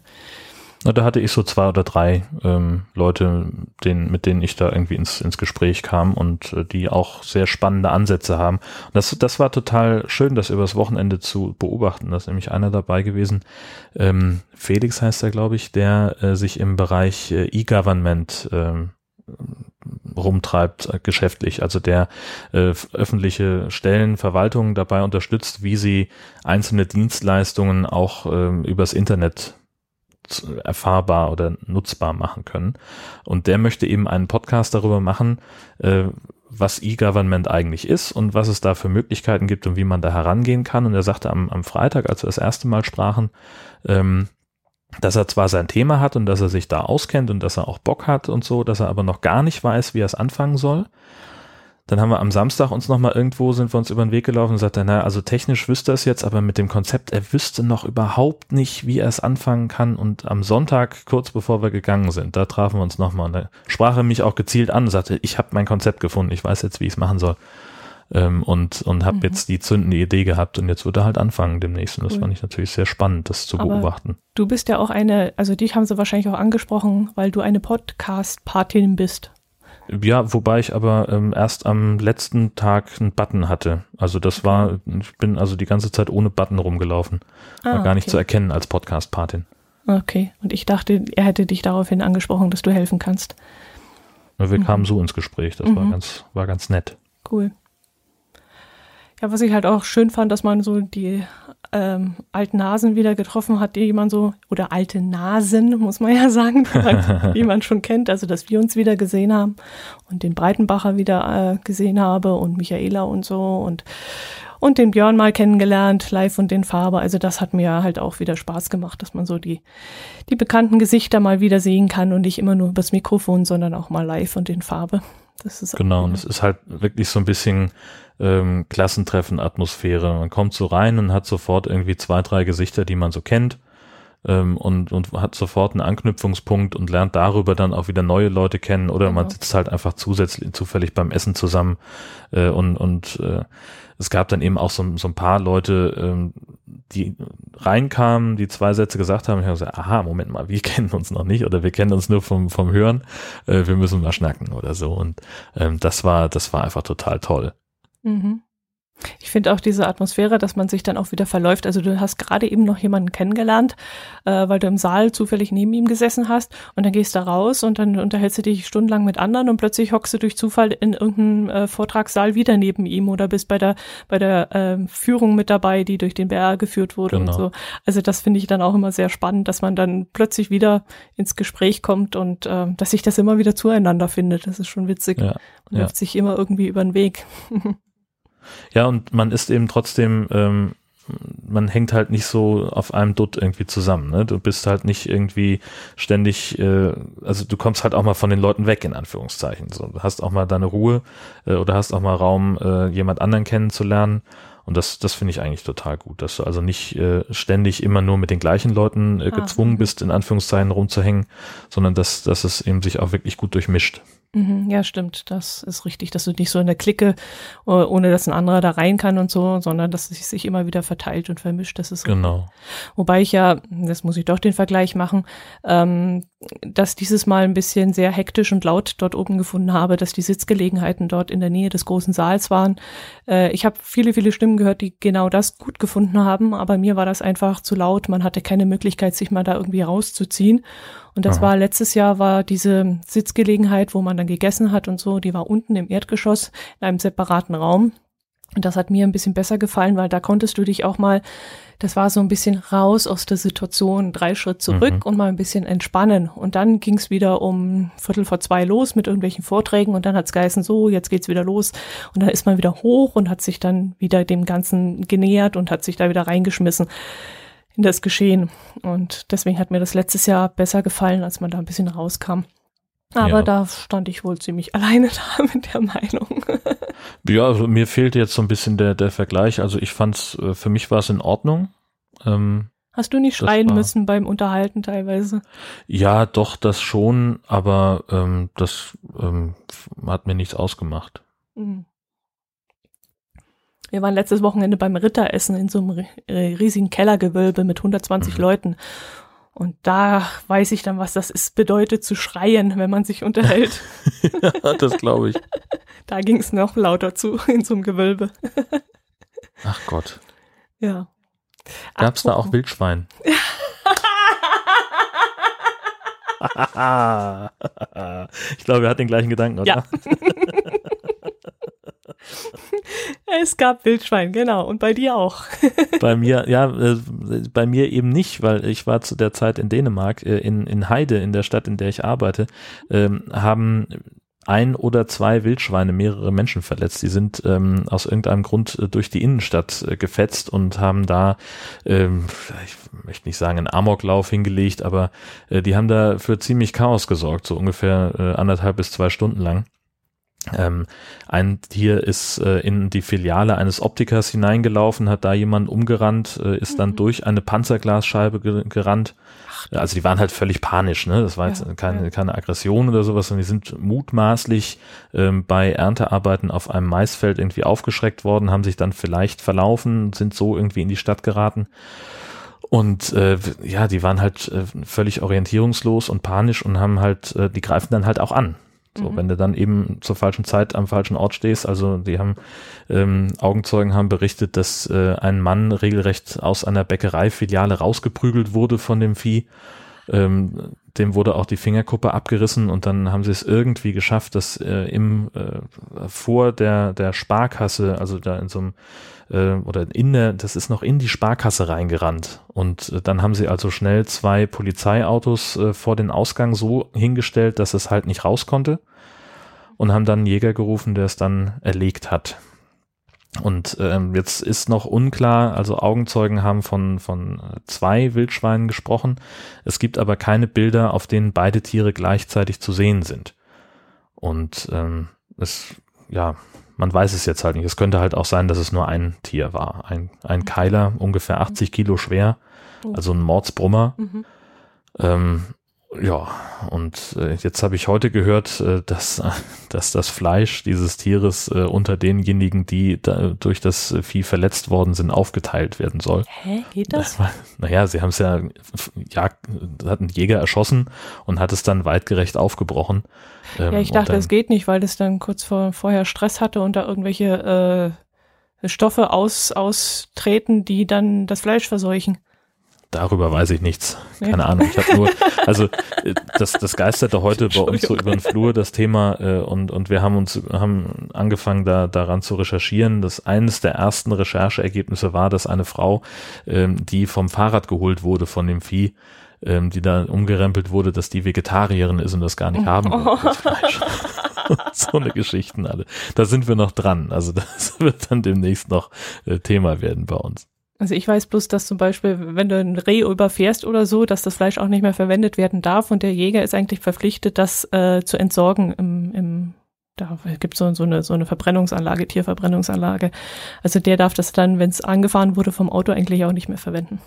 Na, da hatte ich so zwei oder drei ähm, Leute, den, mit denen ich da irgendwie ins, ins Gespräch kam und äh, die auch sehr spannende Ansätze haben. Und das, das war total schön, das übers Wochenende zu beobachten. Da ist nämlich einer dabei gewesen, ähm, Felix heißt er, glaube ich, der äh, sich im Bereich äh, E-Government ähm, rumtreibt äh, geschäftlich, also der äh, öffentliche Stellen, Verwaltungen dabei unterstützt, wie sie einzelne Dienstleistungen auch äh, übers Internet erfahrbar oder nutzbar machen können. Und der möchte eben einen Podcast darüber machen, äh, was E-Government eigentlich ist und was es da für Möglichkeiten gibt und wie man da herangehen kann. Und er sagte am, am Freitag, als wir das erste Mal sprachen, ähm, dass er zwar sein Thema hat und dass er sich da auskennt und dass er auch Bock hat und so, dass er aber noch gar nicht weiß, wie er es anfangen soll. Dann haben wir am Samstag uns nochmal irgendwo, sind wir uns über den Weg gelaufen und sagte, naja, also technisch wüsste er es jetzt, aber mit dem Konzept, er wüsste noch überhaupt nicht, wie er es anfangen kann. Und am Sonntag, kurz bevor wir gegangen sind, da trafen wir uns nochmal und da sprach er mich auch gezielt an und sagte, ich habe mein Konzept gefunden, ich weiß jetzt, wie ich es machen soll. Ähm, und und habe mhm. jetzt die zündende Idee gehabt und jetzt wird er halt anfangen demnächst. Und das cool. fand ich natürlich sehr spannend, das zu aber beobachten. Du bist ja auch eine, also dich haben sie wahrscheinlich auch angesprochen, weil du eine Podcast-Patin bist. Ja, wobei ich aber ähm, erst am letzten Tag einen Button hatte. Also das war, ich bin also die ganze Zeit ohne Button rumgelaufen. War ah, gar nicht okay. zu erkennen als Podcast-Patin. Okay, und ich dachte, er hätte dich daraufhin angesprochen, dass du helfen kannst. Wir mhm. kamen so ins Gespräch, das mhm. war ganz, war ganz nett. Cool. Ja, was ich halt auch schön fand, dass man so die ähm, alten Nasen wieder getroffen hat, die man so, oder alte Nasen, muss man ja sagen, (laughs) die man schon kennt, also dass wir uns wieder gesehen haben und den Breitenbacher wieder äh, gesehen habe und Michaela und so und und den Björn mal kennengelernt, live und den Farbe. Also das hat mir halt auch wieder Spaß gemacht, dass man so die, die bekannten Gesichter mal wieder sehen kann und nicht immer nur übers Mikrofon, sondern auch mal live und in Farbe. Das ist genau, und es ist halt wirklich so ein bisschen ähm, Klassentreffen-Atmosphäre. Man kommt so rein und hat sofort irgendwie zwei, drei Gesichter, die man so kennt ähm, und, und hat sofort einen Anknüpfungspunkt und lernt darüber dann auch wieder neue Leute kennen oder genau. man sitzt halt einfach zusätzlich zufällig beim Essen zusammen äh, und, und äh, es gab dann eben auch so, so ein paar Leute, ähm, die reinkamen, die zwei Sätze gesagt haben, ich habe gesagt, aha, Moment mal, wir (laughs) kennen uns noch nicht oder wir kennen uns nur vom, vom Hören, äh, wir müssen mal schnacken oder so. Und ähm, das war, das war einfach total toll. Mhm. Ich finde auch diese Atmosphäre, dass man sich dann auch wieder verläuft. Also du hast gerade eben noch jemanden kennengelernt, äh, weil du im Saal zufällig neben ihm gesessen hast und dann gehst du raus und dann unterhältst du dich stundenlang mit anderen und plötzlich hockst du durch Zufall in irgendeinem äh, Vortragssaal wieder neben ihm oder bist bei der bei der äh, Führung mit dabei, die durch den BR geführt wurde genau. und so. Also das finde ich dann auch immer sehr spannend, dass man dann plötzlich wieder ins Gespräch kommt und äh, dass sich das immer wieder zueinander findet. Das ist schon witzig. Ja, man ja. läuft sich immer irgendwie über den Weg. (laughs) Ja, und man ist eben trotzdem, ähm, man hängt halt nicht so auf einem Dutt irgendwie zusammen. Ne? Du bist halt nicht irgendwie ständig, äh, also du kommst halt auch mal von den Leuten weg, in Anführungszeichen. So, du hast auch mal deine Ruhe äh, oder hast auch mal Raum, äh, jemand anderen kennenzulernen. Und das, das finde ich eigentlich total gut, dass du also nicht äh, ständig immer nur mit den gleichen Leuten äh, ah, gezwungen ah, bist, in Anführungszeichen rumzuhängen, sondern dass, dass es eben sich auch wirklich gut durchmischt. Mhm, ja, stimmt. Das ist richtig, dass du nicht so in der Clique, äh, ohne dass ein anderer da rein kann und so, sondern dass es sich immer wieder verteilt und vermischt. Das ist genau. Richtig. Wobei ich ja, das muss ich doch den Vergleich machen, ähm, dass dieses Mal ein bisschen sehr hektisch und laut dort oben gefunden habe, dass die Sitzgelegenheiten dort in der Nähe des großen Saals waren. Äh, ich habe viele, viele Stimmen gehört, die genau das gut gefunden haben, aber mir war das einfach zu laut. Man hatte keine Möglichkeit, sich mal da irgendwie rauszuziehen. Und das Aha. war letztes Jahr war diese Sitzgelegenheit, wo man dann gegessen hat und so, die war unten im Erdgeschoss in einem separaten Raum. Und das hat mir ein bisschen besser gefallen, weil da konntest du dich auch mal, das war so ein bisschen raus aus der Situation, drei Schritt zurück mhm. und mal ein bisschen entspannen. Und dann ging es wieder um Viertel vor zwei los mit irgendwelchen Vorträgen und dann hat es geheißen, so, jetzt geht's wieder los. Und dann ist man wieder hoch und hat sich dann wieder dem Ganzen genähert und hat sich da wieder reingeschmissen in das Geschehen. Und deswegen hat mir das letztes Jahr besser gefallen, als man da ein bisschen rauskam. Aber ja. da stand ich wohl ziemlich (laughs) alleine da mit der Meinung. ja, also mir fehlt jetzt so ein bisschen der, der Vergleich. Also ich fand's, äh, für mich war es in Ordnung. Ähm, Hast du nicht schreien müssen beim Unterhalten teilweise? Ja, doch, das schon, aber ähm, das ähm, hat mir nichts ausgemacht. Mhm. Wir waren letztes Wochenende beim Ritteressen in so einem riesigen Kellergewölbe mit 120 mhm. Leuten. Und da weiß ich dann, was das ist, bedeutet zu schreien, wenn man sich unterhält. (laughs) ja, das glaube ich. (laughs) Da ging es noch lauter zu in so einem Gewölbe. (laughs) Ach Gott. Ja. Gab es da auch Wildschwein? ich glaube, er hat den gleichen Gedanken, oder? Ja. (laughs) es gab Wildschwein, genau. Und bei dir auch. (laughs) bei mir, ja, äh, bei mir eben nicht, weil ich war zu der Zeit in Dänemark, äh, in, in Heide, in der Stadt, in der ich arbeite, ähm, haben ein oder zwei Wildschweine mehrere Menschen verletzt. Die sind ähm, aus irgendeinem Grund äh, durch die Innenstadt äh, gefetzt und haben da, ähm, ich möchte nicht sagen, einen Amoklauf hingelegt, aber äh, die haben da für ziemlich Chaos gesorgt, so ungefähr äh, anderthalb bis zwei Stunden lang. Ähm, ein Tier ist äh, in die Filiale eines Optikers hineingelaufen, hat da jemand umgerannt, äh, ist dann mhm. durch eine Panzerglasscheibe ge gerannt. Also die waren halt völlig panisch, ne? Das war jetzt ja, keine, ja. keine Aggression oder sowas, sondern die sind mutmaßlich ähm, bei Erntearbeiten auf einem Maisfeld irgendwie aufgeschreckt worden, haben sich dann vielleicht verlaufen, sind so irgendwie in die Stadt geraten. Und äh, ja, die waren halt äh, völlig orientierungslos und panisch und haben halt, äh, die greifen dann halt auch an. So, mhm. wenn du dann eben zur falschen Zeit am falschen Ort stehst, also die haben ähm, Augenzeugen haben berichtet, dass äh, ein Mann regelrecht aus einer Bäckereifiliale rausgeprügelt wurde von dem Vieh. Ähm, dem wurde auch die Fingerkuppe abgerissen und dann haben sie es irgendwie geschafft, dass äh, im äh, vor der der Sparkasse, also da in so einem äh, oder in der, das ist noch in die Sparkasse reingerannt und äh, dann haben sie also schnell zwei Polizeiautos äh, vor den Ausgang so hingestellt, dass es halt nicht raus konnte und haben dann einen Jäger gerufen, der es dann erlegt hat. Und ähm, jetzt ist noch unklar, also Augenzeugen haben von, von zwei Wildschweinen gesprochen. Es gibt aber keine Bilder, auf denen beide Tiere gleichzeitig zu sehen sind. Und ähm, es, ja, man weiß es jetzt halt nicht. Es könnte halt auch sein, dass es nur ein Tier war. Ein, ein Keiler, ungefähr 80 Kilo schwer, oh. also ein Mordsbrummer. Mhm. Ähm, ja, und äh, jetzt habe ich heute gehört, äh, dass, (laughs) dass das Fleisch dieses Tieres äh, unter denjenigen, die da, durch das Vieh verletzt worden sind, aufgeteilt werden soll. Hä, geht das? das naja, sie haben es ja, ja, hat ein Jäger erschossen und hat es dann weitgerecht aufgebrochen. Ähm, ja, ich dachte, es geht nicht, weil es dann kurz vor, vorher Stress hatte und da irgendwelche äh, Stoffe aus, austreten, die dann das Fleisch verseuchen. Darüber weiß ich nichts. Keine ja. Ahnung. Ich habe nur, also äh, das, das geisterte heute bei uns so über den Flur das Thema äh, und und wir haben uns haben angefangen da daran zu recherchieren. Das eines der ersten Rechercheergebnisse war, dass eine Frau, ähm, die vom Fahrrad geholt wurde von dem Vieh, ähm, die da umgerempelt wurde, dass die Vegetarierin ist und das gar nicht haben will, Fleisch. (laughs) so eine Geschichten alle. Da sind wir noch dran. Also das (laughs) wird dann demnächst noch äh, Thema werden bei uns. Also ich weiß bloß, dass zum Beispiel, wenn du ein Reh überfährst oder so, dass das Fleisch auch nicht mehr verwendet werden darf und der Jäger ist eigentlich verpflichtet, das äh, zu entsorgen im, im da gibt so, so eine so eine Verbrennungsanlage, Tierverbrennungsanlage. Also der darf das dann, wenn es angefahren wurde vom Auto, eigentlich auch nicht mehr verwenden.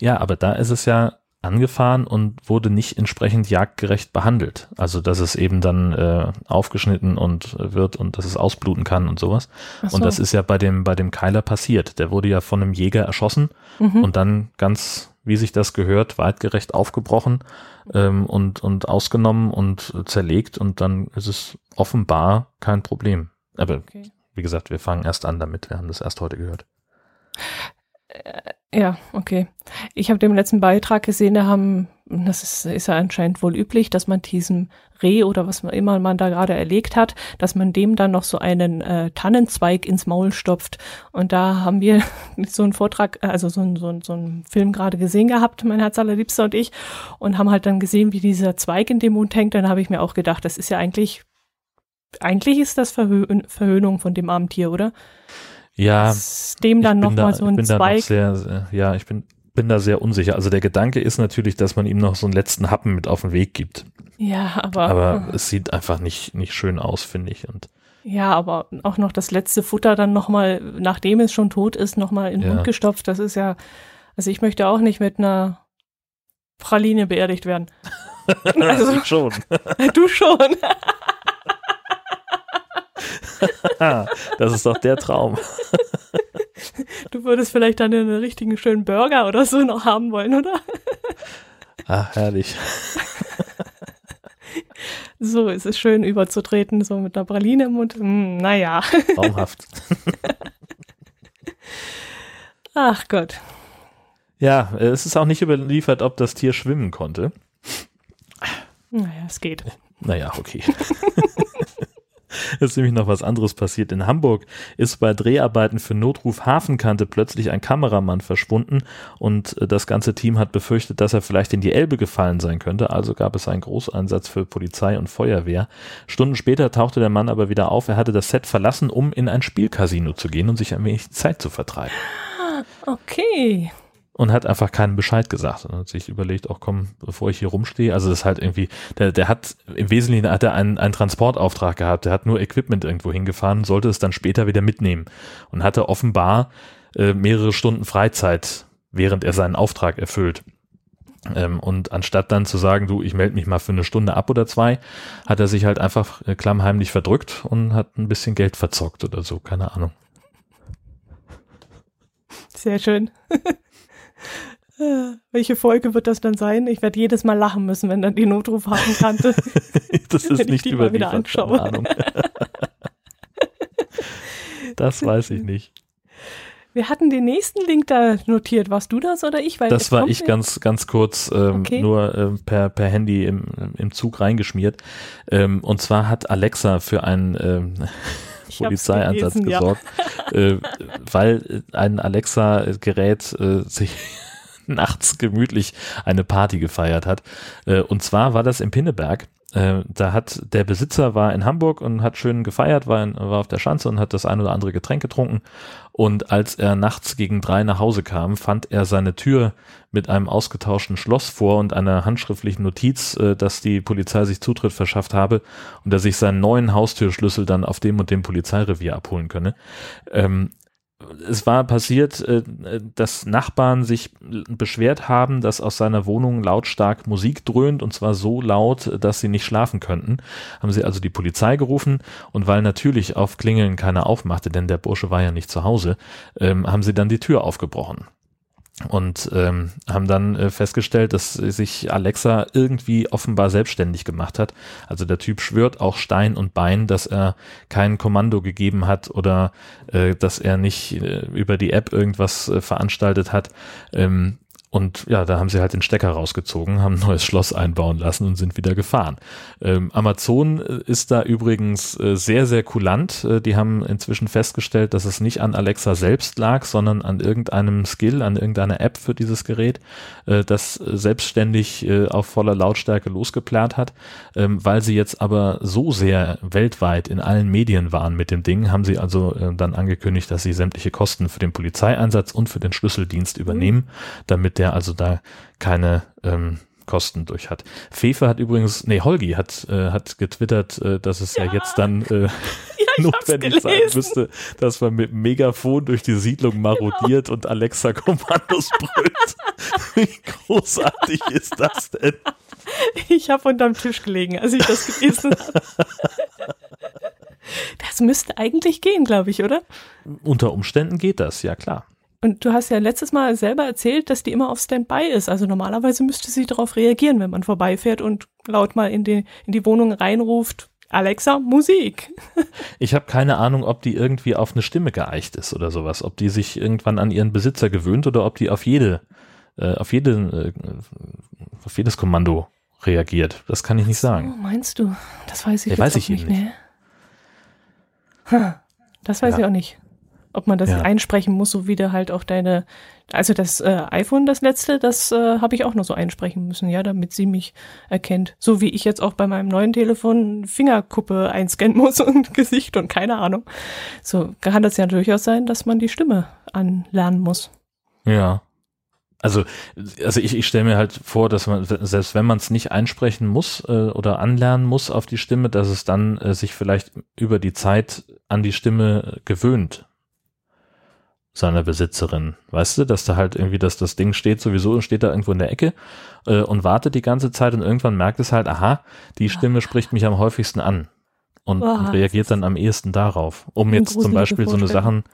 Ja, aber da ist es ja angefahren und wurde nicht entsprechend jagdgerecht behandelt. Also dass es eben dann äh, aufgeschnitten und äh, wird und dass es ausbluten kann und sowas. So. Und das ist ja bei dem bei dem Keiler passiert. Der wurde ja von einem Jäger erschossen mhm. und dann ganz, wie sich das gehört, weitgerecht aufgebrochen ähm, und und ausgenommen und zerlegt und dann ist es offenbar kein Problem. Aber okay. wie gesagt, wir fangen erst an damit. Wir haben das erst heute gehört. Äh, ja, okay. Ich habe den letzten Beitrag gesehen, da haben, das ist, ist ja anscheinend wohl üblich, dass man diesem Reh oder was man immer man da gerade erlegt hat, dass man dem dann noch so einen äh, Tannenzweig ins Maul stopft. Und da haben wir (laughs) so einen Vortrag, also so, so, so einen Film gerade gesehen gehabt, mein Herz allerliebster und ich, und haben halt dann gesehen, wie dieser Zweig in dem Mund hängt. Dann habe ich mir auch gedacht, das ist ja eigentlich, eigentlich ist das Verhö Verhöhnung von dem armen Tier, oder? Ja. Dem dann nochmal so ein Zweig. Da sehr, sehr, ja, ich bin, bin da sehr unsicher. Also der Gedanke ist natürlich, dass man ihm noch so einen letzten Happen mit auf den Weg gibt. Ja, aber. Aber es sieht einfach nicht, nicht schön aus, finde ich. Und ja, aber auch noch das letzte Futter dann nochmal, nachdem es schon tot ist, nochmal in den ja. Mund gestopft. Das ist ja, Also ich möchte auch nicht mit einer Praline beerdigt werden. (laughs) Also, du schon. (laughs) Du schon. (laughs) (laughs) das ist doch der Traum. (laughs) Du würdest vielleicht dann einen richtigen schönen Burger oder so noch haben wollen, oder? Ach, herrlich. (laughs) So ist es schön überzutreten, so mit einer Praline im Mund. Hm, naja. Traumhaft. Ach Gott. Ja, es ist auch nicht überliefert, ob das Tier schwimmen konnte. Naja, es geht. Naja, okay. Ist nämlich noch was anderes passiert. In Hamburg ist bei Dreharbeiten für Notruf Hafenkante plötzlich ein Kameramann verschwunden und äh, das ganze Team hat befürchtet, dass er vielleicht in die Elbe gefallen sein könnte. Also gab es einen Großeinsatz für Polizei und Feuerwehr. Stunden später tauchte der Mann aber wieder auf. Er hatte das Set verlassen, um in ein Spielcasino zu gehen und sich ein wenig Zeit zu vertreiben. Okay und hat einfach keinen Bescheid gesagt und hat sich überlegt, auch komm, bevor ich hier rumstehe, also das ist halt irgendwie, der, der hat im Wesentlichen hat er einen, einen Transportauftrag gehabt, der hat nur Equipment irgendwo hingefahren, sollte es dann später wieder mitnehmen und hatte offenbar äh, mehrere Stunden Freizeit, während er seinen Auftrag erfüllt. Ähm, und anstatt dann zu sagen, du, ich melde mich mal für eine Stunde ab oder zwei, hat er sich halt einfach äh, klammheimlich verdrückt und hat ein bisschen Geld verzockt oder so, keine Ahnung. Sehr schön. (laughs) Welche Folge wird das dann sein? Ich werde jedes Mal lachen müssen, wenn dann die Notruf haben kannte. (laughs) das ist nicht die wieder anschaue. Ahnung. das weiß ich nicht. Wir hatten den nächsten Link da notiert. Warst du das oder ich? Weil das war ich ganz, ganz kurz ähm, okay. nur ähm, per, per Handy im, im Zug reingeschmiert. Ähm, und zwar hat Alexa für einen ähm, (laughs) Polizeieinsatz gesorgt, ja. äh, weil ein Alexa-Gerät äh, sich (laughs) nachts gemütlich eine Party gefeiert hat. Äh, und zwar war das im Pinneberg. Äh, da hat der Besitzer war in Hamburg und hat schön gefeiert, war, in, war auf der Schanze und hat das ein oder andere Getränk getrunken. Und als er nachts gegen drei nach Hause kam, fand er seine Tür mit einem ausgetauschten Schloss vor und einer handschriftlichen Notiz, äh, dass die Polizei sich Zutritt verschafft habe und er sich seinen neuen Haustürschlüssel dann auf dem und dem Polizeirevier abholen könne. Ähm, es war passiert, äh, dass Nachbarn sich beschwert haben, dass aus seiner Wohnung lautstark Musik dröhnt und zwar so laut, dass sie nicht schlafen könnten. Haben sie also die Polizei gerufen und weil natürlich auf Klingeln keiner aufmachte, denn der Bursche war ja nicht zu Hause, ähm, haben sie dann die Tür aufgebrochen und ähm, haben dann äh, festgestellt, dass sich Alexa irgendwie offenbar selbstständig gemacht hat. Also der Typ schwört auch Stein und Bein, dass er kein Kommando gegeben hat oder äh, dass er nicht äh, über die App irgendwas äh, veranstaltet hat. Ähm, und ja, da haben sie halt den Stecker rausgezogen, haben ein neues Schloss einbauen lassen und sind wieder gefahren. Ähm, Amazon äh, ist da übrigens äh, sehr, sehr kulant. Äh, die haben inzwischen festgestellt, dass es nicht an Alexa selbst lag, sondern an irgendeinem Skill, an irgendeiner App für dieses Gerät, äh, das selbstständig äh, auf voller Lautstärke losgeplärt hat. Ähm, weil sie jetzt aber so sehr weltweit in allen Medien waren mit dem Ding, haben sie also äh, dann angekündigt, dass sie sämtliche Kosten für den Polizeieinsatz und für den Schlüsseldienst übernehmen, mhm. damit der also da keine ähm, Kosten durch hat. Fefe hat übrigens, nee, Holgi hat, äh, hat getwittert, äh, dass es ja, ja jetzt dann äh, (laughs) ja, notwendig sein müsste, dass man mit Megafon durch die Siedlung marodiert genau. und Alexa Kommandos brüllt. (laughs) Wie großartig ist das denn? Ich habe unterm Tisch gelegen, als ich das gelesen habe. (laughs) Das müsste eigentlich gehen, glaube ich, oder? Unter Umständen geht das, ja klar. Und du hast ja letztes Mal selber erzählt, dass die immer auf Standby ist. Also normalerweise müsste sie darauf reagieren, wenn man vorbeifährt und laut mal in die, in die Wohnung reinruft, Alexa, Musik. (laughs) Ich habe keine Ahnung, ob die irgendwie auf eine Stimme geeicht ist oder sowas, ob die sich irgendwann an ihren Besitzer gewöhnt oder ob die auf jede, äh, auf jede, äh, auf jedes Kommando reagiert. Das kann ich nicht sagen. Oh, meinst du? Das weiß ich ja, weiß ich nicht. nicht. Ne? Das weiß ja. ich auch nicht ob man das ja. einsprechen muss, so wie du halt auch deine, also das äh, iPhone, das letzte, das äh, habe ich auch nur so einsprechen müssen, ja, damit sie mich erkennt. So wie ich jetzt auch bei meinem neuen Telefon Fingerkuppe einscannen (laughs) muss und Gesicht und keine Ahnung. So kann das ja durchaus sein, dass man die Stimme anlernen muss. Ja. Also, also ich, ich stelle mir halt vor, dass man, selbst wenn man es nicht einsprechen muss äh, oder anlernen muss auf die Stimme, dass es dann äh, sich vielleicht über die Zeit an die Stimme gewöhnt seiner Besitzerin. Weißt du, dass da halt irgendwie, dass das Ding steht sowieso und steht da irgendwo in der Ecke äh, und wartet die ganze Zeit und irgendwann merkt es halt, aha, die Stimme spricht mich am häufigsten an und, und reagiert dann am ehesten darauf. Um jetzt zum Beispiel so eine Sachen,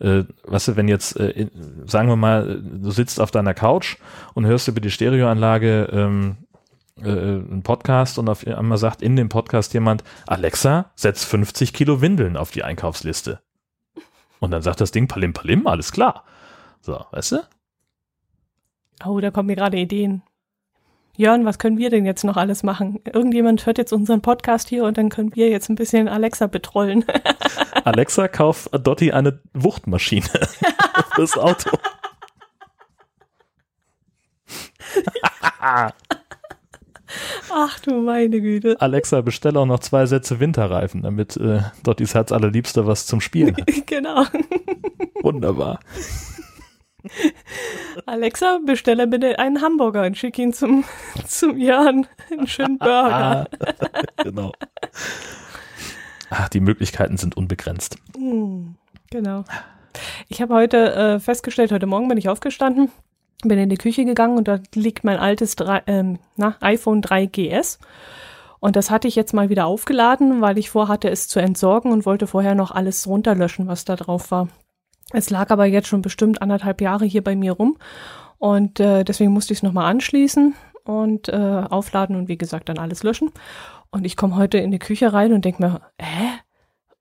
äh, weißt du, wenn jetzt, äh, sagen wir mal, du sitzt auf deiner Couch und hörst über die Stereoanlage ähm, äh, einen Podcast und auf einmal sagt in dem Podcast jemand, Alexa, setz 50 Kilo Windeln auf die Einkaufsliste. Und dann sagt das Ding Palim Palim, alles klar. So, weißt du? Oh, da kommen mir gerade Ideen. Jörn, was können wir denn jetzt noch alles machen? Irgendjemand hört jetzt unseren Podcast hier und dann können wir jetzt ein bisschen Alexa betrollen. (laughs) (laughs) Alexa, kauf Dotti eine Wuchtmaschine (laughs) fürs Auto. Ach du meine Güte. Alexa, bestelle auch noch zwei Sätze Winterreifen, damit äh, Dottis Herz allerliebster was zum Spielen hat. (laughs) genau. Wunderbar. Alexa, bestelle bitte einen Hamburger und schick ihn zum, zum Jörn. Einen schönen Burger. (laughs) genau. Ach, die Möglichkeiten sind unbegrenzt. Hm, genau. Ich habe heute äh, festgestellt, heute Morgen bin ich aufgestanden, bin in die Küche gegangen und da liegt mein altes 3, ähm, na, iPhone 3GS. Und das hatte ich jetzt mal wieder aufgeladen, weil ich vorhatte, es zu entsorgen und wollte vorher noch alles runterlöschen, was da drauf war. Es lag aber jetzt schon bestimmt anderthalb Jahre hier bei mir rum und äh, deswegen musste ich es nochmal anschließen und äh, aufladen und wie gesagt dann alles löschen. Und ich komme heute in die Küche rein und denke mir, hä?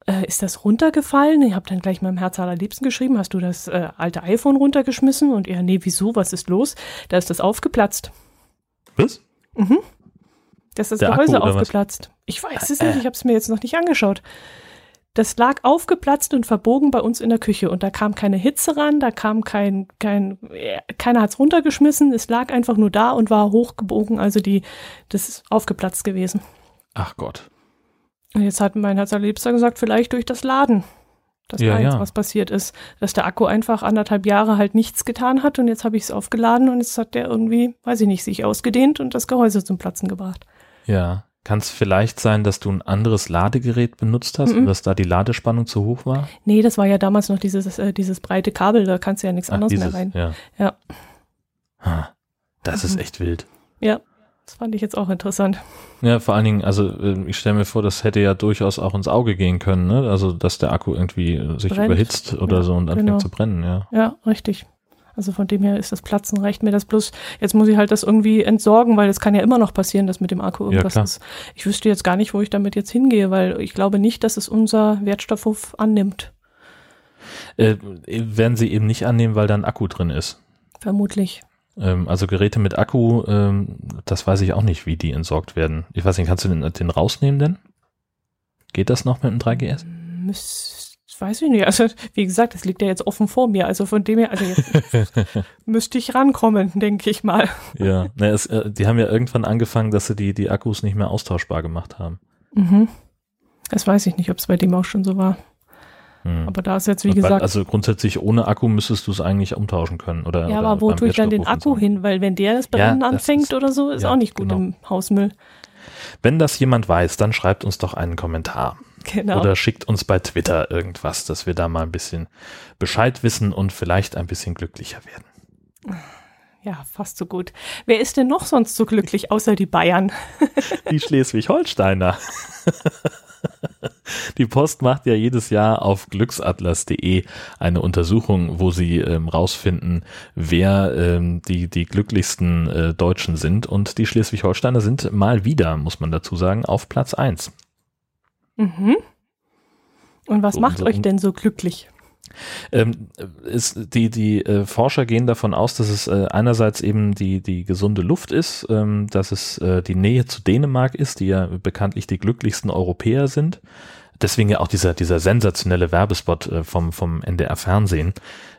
Äh, ist das runtergefallen? Ich habe dann gleich meinem Herz allerliebsten geschrieben, hast du das äh, alte iPhone runtergeschmissen? Und er, nee, wieso, was ist los? Da ist das aufgeplatzt. Was? Mhm. Das ist das Gehäuse aufgeplatzt. Ich weiß es nicht, ich habe es mir jetzt noch nicht angeschaut. Das lag aufgeplatzt und verbogen bei uns in der Küche und da kam keine Hitze ran, da kam kein, kein, keiner hat's runtergeschmissen, es lag einfach nur da und war hochgebogen, also die, das ist aufgeplatzt gewesen. Ach Gott. Jetzt hat mein Herzallerliebster gesagt, vielleicht durch das Laden. Das ja, war jetzt, ja. was passiert ist. Dass der Akku einfach anderthalb Jahre halt nichts getan hat und jetzt habe ich es aufgeladen und jetzt hat der irgendwie, weiß ich nicht, sich ausgedehnt und das Gehäuse zum Platzen gebracht. Ja. Kann es vielleicht sein, dass du ein anderes Ladegerät benutzt hast mhm. und dass da die Ladespannung zu hoch war? Nee, das war ja damals noch dieses, äh, dieses breite Kabel, da kannst du ja nichts Ach, anderes dieses, mehr rein. Ja. ja. Das mhm. ist echt wild. Ja, das fand ich jetzt auch interessant. Ja, vor allen Dingen, also äh, ich stelle mir vor, das hätte ja durchaus auch ins Auge gehen können, ne? Also dass der Akku irgendwie äh, sich Brennt. überhitzt oder ja, so und anfängt genau. zu brennen, ja. Ja, richtig. Also von dem her ist das Platzen reicht mir das bloß. Jetzt muss ich halt das irgendwie entsorgen, weil es kann ja immer noch passieren, dass mit dem Akku irgendwas ja, ist. Ich wüsste jetzt gar nicht, wo ich damit jetzt hingehe, weil ich glaube nicht, dass es unser Wertstoffhof annimmt. Äh, werden sie eben nicht annehmen, weil da ein Akku drin ist. Vermutlich. Ähm, also Geräte mit Akku, ähm, das weiß ich auch nicht, wie die entsorgt werden. Ich weiß nicht, kannst du den, den rausnehmen denn? Geht das noch mit dem 3GS? Müsste weiß ich nicht. Also, wie gesagt, das liegt ja jetzt offen vor mir. Also von dem her, also jetzt (laughs) müsste ich rankommen, denke ich mal. Ja, na, es, äh, die haben ja irgendwann angefangen, dass sie die, die Akkus nicht mehr austauschbar gemacht haben. Mhm. Das weiß ich nicht, ob es bei dem auch schon so war. Hm. Aber da ist jetzt, wie Und gesagt. Also grundsätzlich ohne Akku müsstest du es eigentlich umtauschen können, oder? Ja, oder aber wo tue ich dann den Akku hin? Weil wenn der das Brennen ja, anfängt ist, oder so, ist ja, auch nicht gut genau. im Hausmüll. Wenn das jemand weiß, dann schreibt uns doch einen Kommentar. Genau. Oder schickt uns bei Twitter irgendwas, dass wir da mal ein bisschen Bescheid wissen und vielleicht ein bisschen glücklicher werden. Ja, fast so gut. Wer ist denn noch sonst so glücklich, außer die Bayern? Die (laughs) Schleswig-Holsteiner. Die Post macht ja jedes Jahr auf glücksatlas.de eine Untersuchung, wo sie ähm, rausfinden, wer ähm, die, die glücklichsten äh, Deutschen sind. Und die Schleswig-Holsteiner sind mal wieder, muss man dazu sagen, auf Platz 1. Mhm. Und was so, macht euch denn so glücklich? Ähm, ist, die die äh, Forscher gehen davon aus, dass es äh, einerseits eben die, die gesunde Luft ist, ähm, dass es äh, die Nähe zu Dänemark ist, die ja bekanntlich die glücklichsten Europäer sind. Deswegen ja auch dieser, dieser sensationelle Werbespot äh, vom, vom NDR Fernsehen.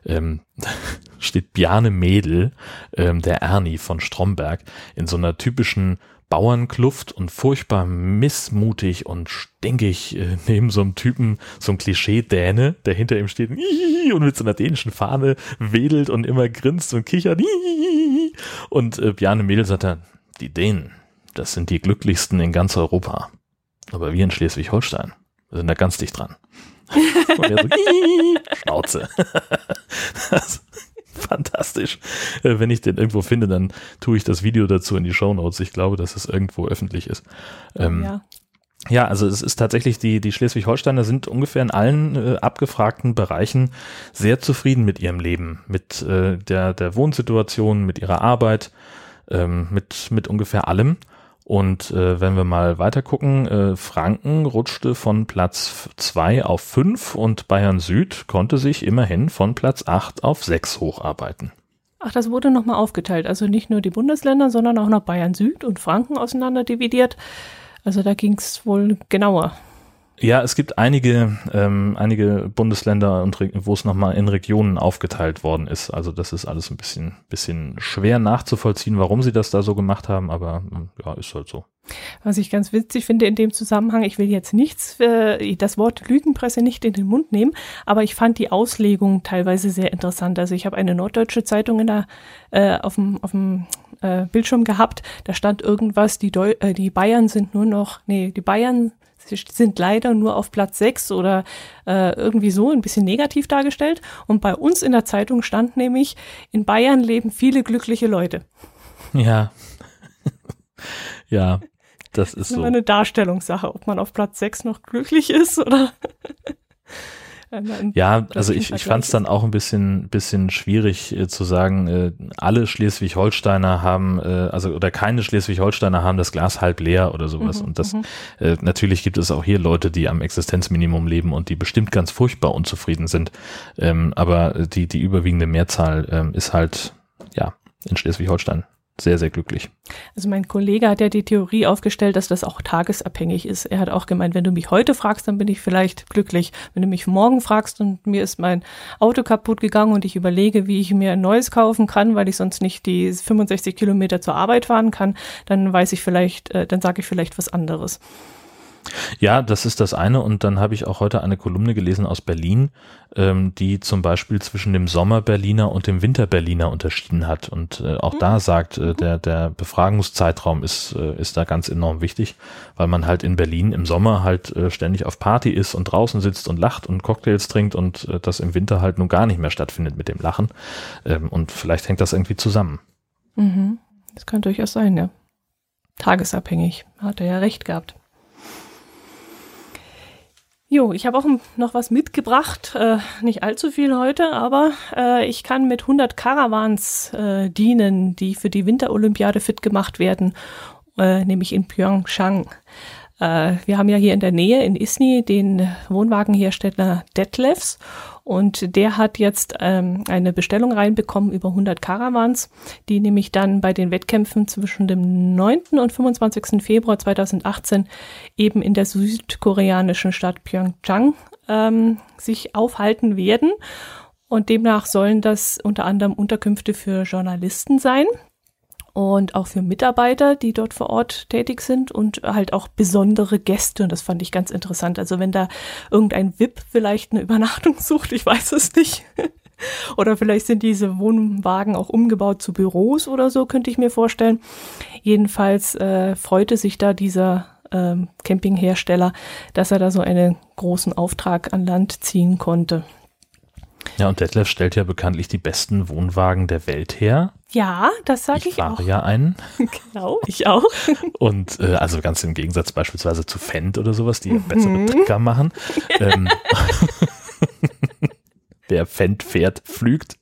Ähm, (laughs) steht Bjarne Mädel, ähm, der Ernie von Stromberg, in so einer typischen Bauernkluft und furchtbar missmutig und stinkig äh, (laughs) neben so einem Typen, so einem Klischee-Däne, der hinter ihm steht (laughs) und mit so einer dänischen Fahne wedelt und immer grinst und kichert. (laughs) Und äh, Bjarne Mädel sagt dann, die Dänen, das sind die glücklichsten in ganz Europa. Aber wir in Schleswig-Holstein, wir sind da ganz dicht dran. Und er so, Schnauze. Fantastisch. Äh, wenn ich den irgendwo finde, dann tue ich das Video dazu in die Show Notes. Ich glaube, dass es irgendwo öffentlich ist. Ähm, ja. Ja, also es ist tatsächlich, die, die Schleswig-Holsteiner sind ungefähr in allen äh, abgefragten Bereichen sehr zufrieden mit ihrem Leben, mit äh, der, der Wohnsituation, mit ihrer Arbeit, ähm, mit, mit ungefähr allem. Und äh, wenn wir mal weiter gucken, äh, Franken rutschte von Platz zwei auf fünf und Bayern Süd konnte sich immerhin von Platz acht auf sechs hocharbeiten. Ach, das wurde nochmal aufgeteilt. Also nicht nur die Bundesländer, sondern auch noch Bayern Süd und Franken auseinander dividiert. Also da ging es wohl genauer. Ja, es gibt einige, ähm, einige Bundesländer und wo es nochmal in Regionen aufgeteilt worden ist. Also das ist alles ein bisschen, bisschen schwer nachzuvollziehen, warum sie das da so gemacht haben, aber hm, ja, ist halt so. Was ich ganz witzig finde in dem Zusammenhang, ich will jetzt nichts, äh, das Wort Lügenpresse nicht in den Mund nehmen, aber ich fand die Auslegung teilweise sehr interessant. Also ich habe eine norddeutsche Zeitung in der, äh, auf dem, äh, Bildschirm gehabt, da stand irgendwas, die, Deu äh, die Bayern sind nur noch, nee, die Bayern Sie sind leider nur auf Platz 6 oder äh, irgendwie so ein bisschen negativ dargestellt. Und bei uns in der Zeitung stand nämlich, in Bayern leben viele glückliche Leute. Ja. ja, das ist, das ist so. eine Darstellungssache, ob man auf Platz 6 noch glücklich ist oder. Ja, also ich, ich fand es dann auch ein bisschen, bisschen schwierig äh, zu sagen, äh, alle Schleswig-Holsteiner haben, äh, also oder keine Schleswig-Holsteiner haben das Glas halb leer oder sowas. Mhm, und das mhm. äh, natürlich gibt es auch hier Leute, die am Existenzminimum leben und die bestimmt ganz furchtbar unzufrieden sind. Ähm, aber die, die überwiegende Mehrzahl ähm, ist halt, ja, in Schleswig-Holstein sehr, sehr glücklich. Also mein Kollege hat ja die Theorie aufgestellt, dass das auch tagesabhängig ist. Er hat auch gemeint, wenn du mich heute fragst, dann bin ich vielleicht glücklich. Wenn du mich morgen fragst und mir ist mein Auto kaputt gegangen und ich überlege, wie ich mir ein neues kaufen kann, weil ich sonst nicht die 65 Kilometer zur Arbeit fahren kann, dann weiß ich vielleicht, äh, dann sage ich vielleicht was anderes. Ja, das ist das eine. Und dann habe ich auch heute eine Kolumne gelesen aus Berlin, ähm, die zum Beispiel zwischen dem Sommer-Berliner und dem Winter-Berliner unterschieden hat. Und äh, auch mhm. da sagt, äh, der, der Befragungszeitraum ist, äh, ist da ganz enorm wichtig, weil man halt in Berlin im Sommer halt äh, ständig auf Party ist und draußen sitzt und lacht und Cocktails trinkt und äh, das im Winter halt nun gar nicht mehr stattfindet mit dem Lachen. Ähm, und vielleicht hängt das irgendwie zusammen. Mhm. Das kann durchaus sein, ja. Tagesabhängig. Hat er ja recht gehabt. Jo, ich habe auch noch was mitgebracht, äh, nicht allzu viel heute, aber äh, ich kann mit 100 Caravans äh, dienen, die für die Winterolympiade fit gemacht werden, äh, nämlich in Pyeongchang. Äh, wir haben ja hier in der Nähe in Isny den Wohnwagenhersteller Detlefs und der hat jetzt ähm, eine Bestellung reinbekommen über 100 Caravans, die nämlich dann bei den Wettkämpfen zwischen dem 9. und 25. Februar 2018 eben in der südkoreanischen Stadt Pyeongchang ähm, sich aufhalten werden. Und demnach sollen das unter anderem Unterkünfte für Journalisten sein und auch für Mitarbeiter, die dort vor Ort tätig sind und halt auch besondere Gäste. Und das fand ich ganz interessant. Also wenn da irgendein VIP vielleicht eine Übernachtung sucht, ich weiß es nicht. (laughs) oder vielleicht sind diese Wohnwagen auch umgebaut zu Büros oder so, könnte ich mir vorstellen. Jedenfalls äh, freute sich da dieser ähm, Campinghersteller, dass er da so einen großen Auftrag an Land ziehen konnte. Ja, und Detlef stellt ja bekanntlich die besten Wohnwagen der Welt her. Ja, das sage ich, ich fahre auch. ja einen. (laughs) Genau, ich auch. (laughs) Und äh, also ganz im Gegensatz beispielsweise zu Fendt oder sowas, die mhm. bessere Trecker machen. (laughs) ähm, der Fendt fährt, flügt.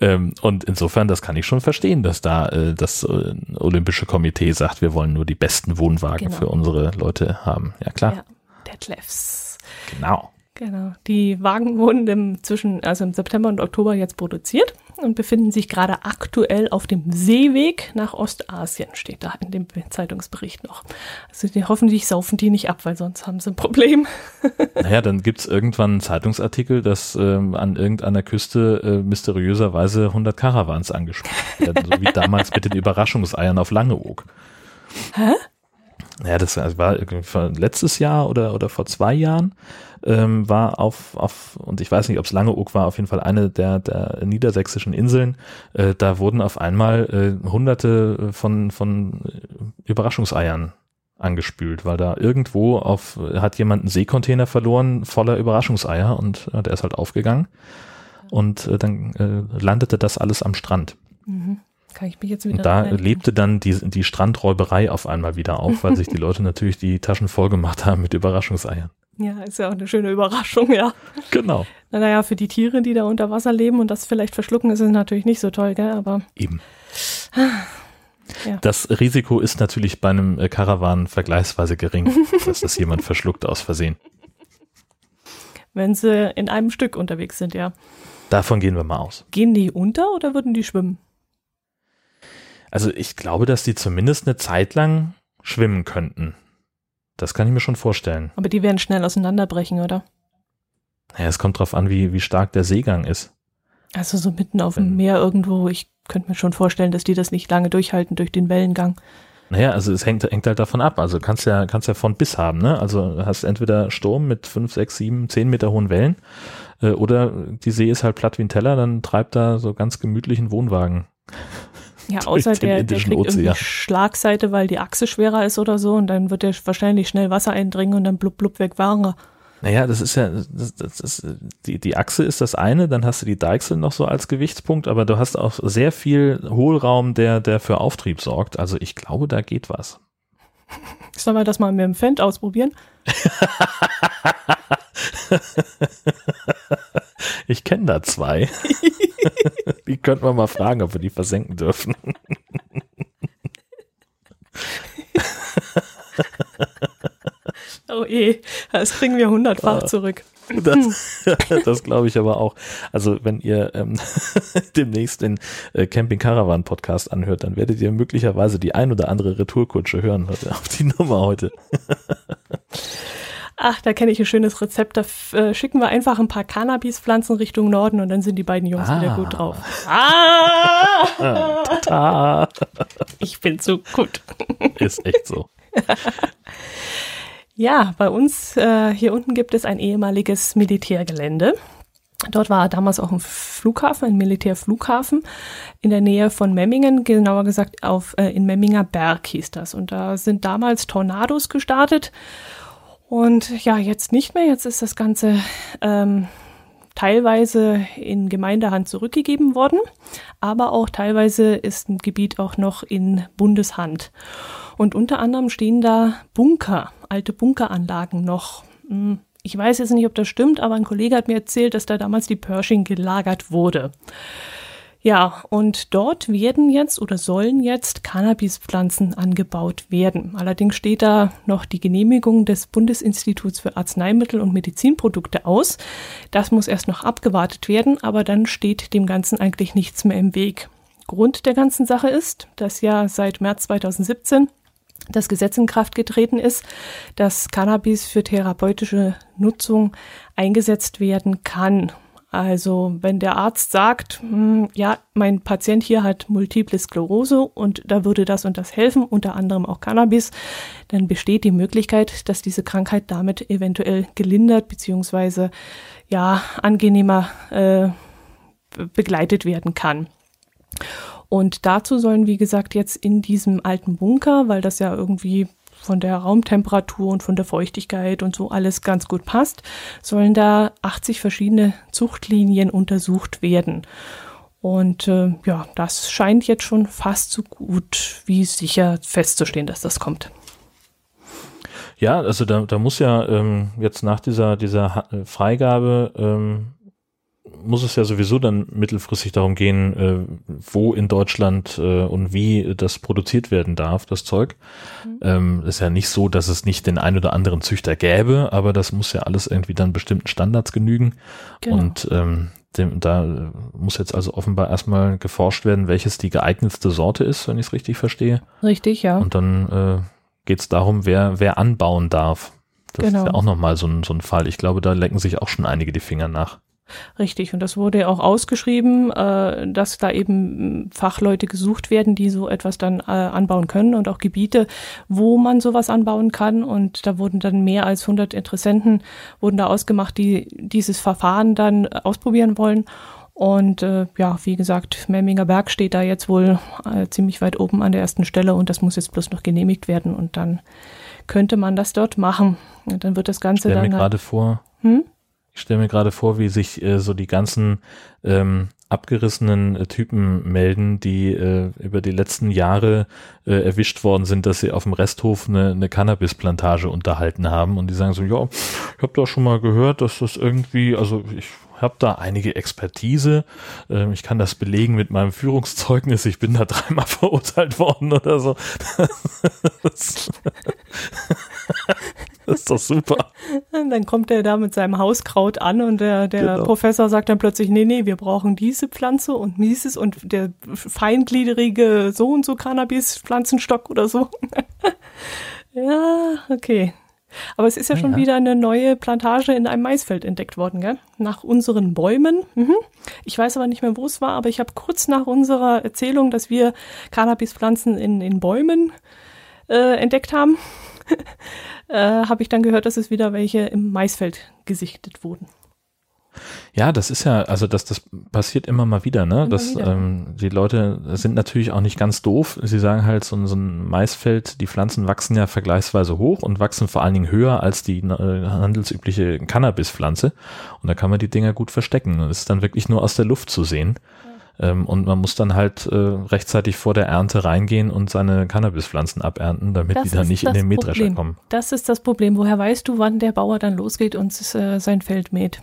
ähm, und insofern, das kann ich schon verstehen, dass da äh, das äh, Olympische Komitee sagt, wir wollen nur die besten Wohnwagen genau. für unsere Leute haben. Ja, klar. Ja, Detlefs. Genau. Genau. Die Wagen wurden im zwischen, also im September und Oktober jetzt produziert und befinden sich gerade aktuell auf dem Seeweg nach Ostasien, steht da in dem Zeitungsbericht noch. Also die, hoffentlich saufen die nicht ab, weil sonst haben sie ein Problem. (laughs) Naja, dann gibt's irgendwann einen Zeitungsartikel, dass ähm, an irgendeiner Küste äh, mysteriöserweise 100 Caravans angesprochen werden, so wie damals mit den Überraschungseiern auf Langeoog. Hä? Ja, das war letztes Jahr oder, oder vor zwei Jahren ähm, war auf, auf, und ich weiß nicht, ob es Langeoog war, auf jeden Fall eine der, der niedersächsischen Inseln. Äh, da wurden auf einmal äh, hunderte von, von Überraschungseiern angespült, weil da irgendwo auf, hat jemand einen Seekontainer verloren voller Überraschungseier und äh, der ist halt aufgegangen und äh, dann äh, landete das alles am Strand. Mhm. Kann ich mich jetzt wieder Und da lebte dann die, die Strandräuberei auf einmal wieder auf, weil sich die Leute (laughs) natürlich die Taschen voll gemacht haben mit Überraschungseiern. Ja, ist ja auch eine schöne Überraschung, ja. Genau. Naja, für die Tiere, die da unter Wasser leben und das vielleicht verschlucken, ist es natürlich nicht so toll, gell, aber. Eben. Ja. Das Risiko ist natürlich bei einem Karawan vergleichsweise gering, (laughs) dass das jemand verschluckt aus Versehen. Wenn sie in einem Stück unterwegs sind, ja. Davon gehen wir mal aus. Gehen die unter oder würden die schwimmen? Also ich glaube, dass die zumindest eine Zeit lang schwimmen könnten. Das kann ich mir schon vorstellen. Aber die werden schnell auseinanderbrechen, oder? Ja, es kommt drauf an, wie, wie stark der Seegang ist. Also so mitten auf dem Meer irgendwo, ich könnte mir schon vorstellen, dass die das nicht lange durchhalten durch den Wellengang. Naja, also es hängt, hängt halt davon ab. Also kannst ja, kannst ja von bis haben, ne? Also hast entweder Sturm mit fünf, sechs, sieben, zehn Meter hohen Wellen, äh, oder die See ist halt platt wie ein Teller, dann treibt da so ganz gemütlichen Wohnwagen. Ja, außer der, der kriegt Ozean. irgendwie Schlagseite, weil die Achse schwerer ist oder so und dann wird der wahrscheinlich schnell Wasser eindringen und dann blub blub weg war naja, das ist ja, das, das ist, die, die Achse ist das eine, dann hast du die Deichsel noch so als Gewichtspunkt, aber du hast auch sehr viel Hohlraum, der, der für Auftrieb sorgt. Also ich glaube, da geht was. Sollen wir das mal mit dem Fendt ausprobieren? (laughs) ich kenne da zwei. (laughs) die könnten wir mal fragen, ob wir die versenken dürfen. Oh eh, das kriegen wir hundertfach ah. zurück. Das, (laughs) das glaube ich aber auch. Also wenn ihr ähm, (laughs) demnächst den äh, Camping Caravan Podcast anhört, dann werdet ihr möglicherweise die ein oder andere Retourkutsche hören auf die Nummer heute. Ach, da kenne ich ein schönes Rezept. Da äh, schicken wir einfach ein paar Cannabispflanzen Richtung Norden und dann sind die beiden Jungs ah. wieder gut drauf. Ah! ich bin so gut. Ist echt so. (laughs) Ja, bei uns äh, hier unten gibt es ein ehemaliges Militärgelände. Dort war damals auch ein Flughafen, ein Militärflughafen in der Nähe von Memmingen, genauer gesagt auf äh, in Memminger Berg hieß das. Und da sind damals Tornados gestartet. Und ja, jetzt nicht mehr. Jetzt ist das Ganze ähm, teilweise in Gemeindehand zurückgegeben worden, aber auch teilweise ist ein Gebiet auch noch in Bundeshand. Und unter anderem stehen da Bunker, alte Bunkeranlagen noch. Hm, ich weiß jetzt nicht, ob das stimmt, aber ein Kollege hat mir erzählt, dass da damals die Pershing gelagert wurde. Ja, und dort werden jetzt oder sollen jetzt Cannabispflanzen angebaut werden. Allerdings steht da noch die Genehmigung des Bundesinstituts für Arzneimittel und Medizinprodukte aus. Das muss erst noch abgewartet werden, aber dann steht dem Ganzen eigentlich nichts mehr im Weg. Grund der ganzen Sache ist, dass ja seit März 2017 das Gesetz in Kraft getreten ist, dass Cannabis für therapeutische Nutzung eingesetzt werden kann. Also wenn der Arzt sagt, hm, ja, mein Patient hier hat multiple Sklerose und da würde das und das helfen, unter anderem auch Cannabis, dann besteht die Möglichkeit, dass diese Krankheit damit eventuell gelindert beziehungsweise ja angenehmer äh, begleitet werden kann. Und dazu sollen, wie gesagt, jetzt in diesem alten Bunker, weil das ja irgendwie von der Raumtemperatur und von der Feuchtigkeit und so alles ganz gut passt, sollen da 80 verschiedene Zuchtlinien untersucht werden. Und äh, ja, das scheint jetzt schon fast so gut wie sicher festzustehen, dass das kommt. Ja, also da, da muss ja ähm, jetzt nach dieser, dieser Freigabe ähm, muss es ja sowieso dann mittelfristig darum gehen, äh, wo in Deutschland äh, und wie das produziert werden darf, das Zeug. Mhm. Ähm, ist ja nicht so, dass es nicht den ein oder anderen Züchter gäbe, aber das muss ja alles irgendwie dann bestimmten Standards genügen. Genau. Und ähm, dem, da muss jetzt also offenbar erstmal geforscht werden, welches die geeignetste Sorte ist, wenn ich es richtig verstehe. Richtig, ja. Und dann äh, geht es darum, wer, wer anbauen darf. Das genau. ist ja auch nochmal so ein, so ein Fall. Ich glaube, da lecken sich auch schon einige die Finger nach. Richtig, und das wurde auch ausgeschrieben, äh, dass da eben Fachleute gesucht werden, die so etwas dann äh, anbauen können und auch Gebiete, wo man sowas anbauen kann. Und da wurden dann mehr als 100 Interessenten wurden da ausgemacht, die dieses Verfahren dann ausprobieren wollen. Und äh, ja, wie gesagt, Memminger Berg steht da jetzt wohl äh, ziemlich weit oben an der ersten Stelle und das muss jetzt bloß noch genehmigt werden und dann könnte man das dort machen. Und dann wird das Ganze ich dann. Mir halt, gerade vor. Hm? Ich stelle mir gerade vor, wie sich äh, so die ganzen ähm, abgerissenen äh, Typen melden, die äh, über die letzten Jahre äh, erwischt worden sind, dass sie auf dem Resthof eine, eine Cannabisplantage unterhalten haben und die sagen so, ja, ich habe da schon mal gehört, dass das irgendwie, also ich habe da einige Expertise. Ähm, ich kann das belegen mit meinem Führungszeugnis. Ich bin da (laughs) dreimal verurteilt worden oder so. (laughs) (laughs) das ist doch super. Dann kommt er da mit seinem Hauskraut an und der, der genau. Professor sagt dann plötzlich, nee, nee, wir brauchen diese Pflanze und dieses und der feingliederige so und so Cannabis-Pflanzenstock oder so. (laughs) ja, okay. Aber es ist ja, ja schon wieder eine neue Plantage in einem Maisfeld entdeckt worden, gell? Nach unseren Bäumen. Mhm. Ich weiß aber nicht mehr, wo es war, aber ich habe kurz nach unserer Erzählung, dass wir Cannabispflanzen in, in Bäumen äh, entdeckt haben, (laughs) äh, habe ich dann gehört, dass es wieder welche im Maisfeld gesichtet wurden. Ja, das ist ja, also das, das passiert immer mal wieder, ne? Das, Ähm, die Leute sind natürlich auch nicht ganz doof. Sie sagen halt, so, so ein Maisfeld, die Pflanzen wachsen ja vergleichsweise hoch und wachsen vor allen Dingen höher als die äh, handelsübliche Cannabispflanze. Und da kann man die Dinger gut verstecken. Und es ist dann wirklich nur aus der Luft zu sehen. Ähm, und man muss dann halt äh, rechtzeitig vor der Ernte reingehen und seine Cannabispflanzen abernten, damit das die dann nicht in den Mähdrescher kommen. Das ist das Problem. Woher weißt du, wann der Bauer dann losgeht und äh, sein Feld mäht?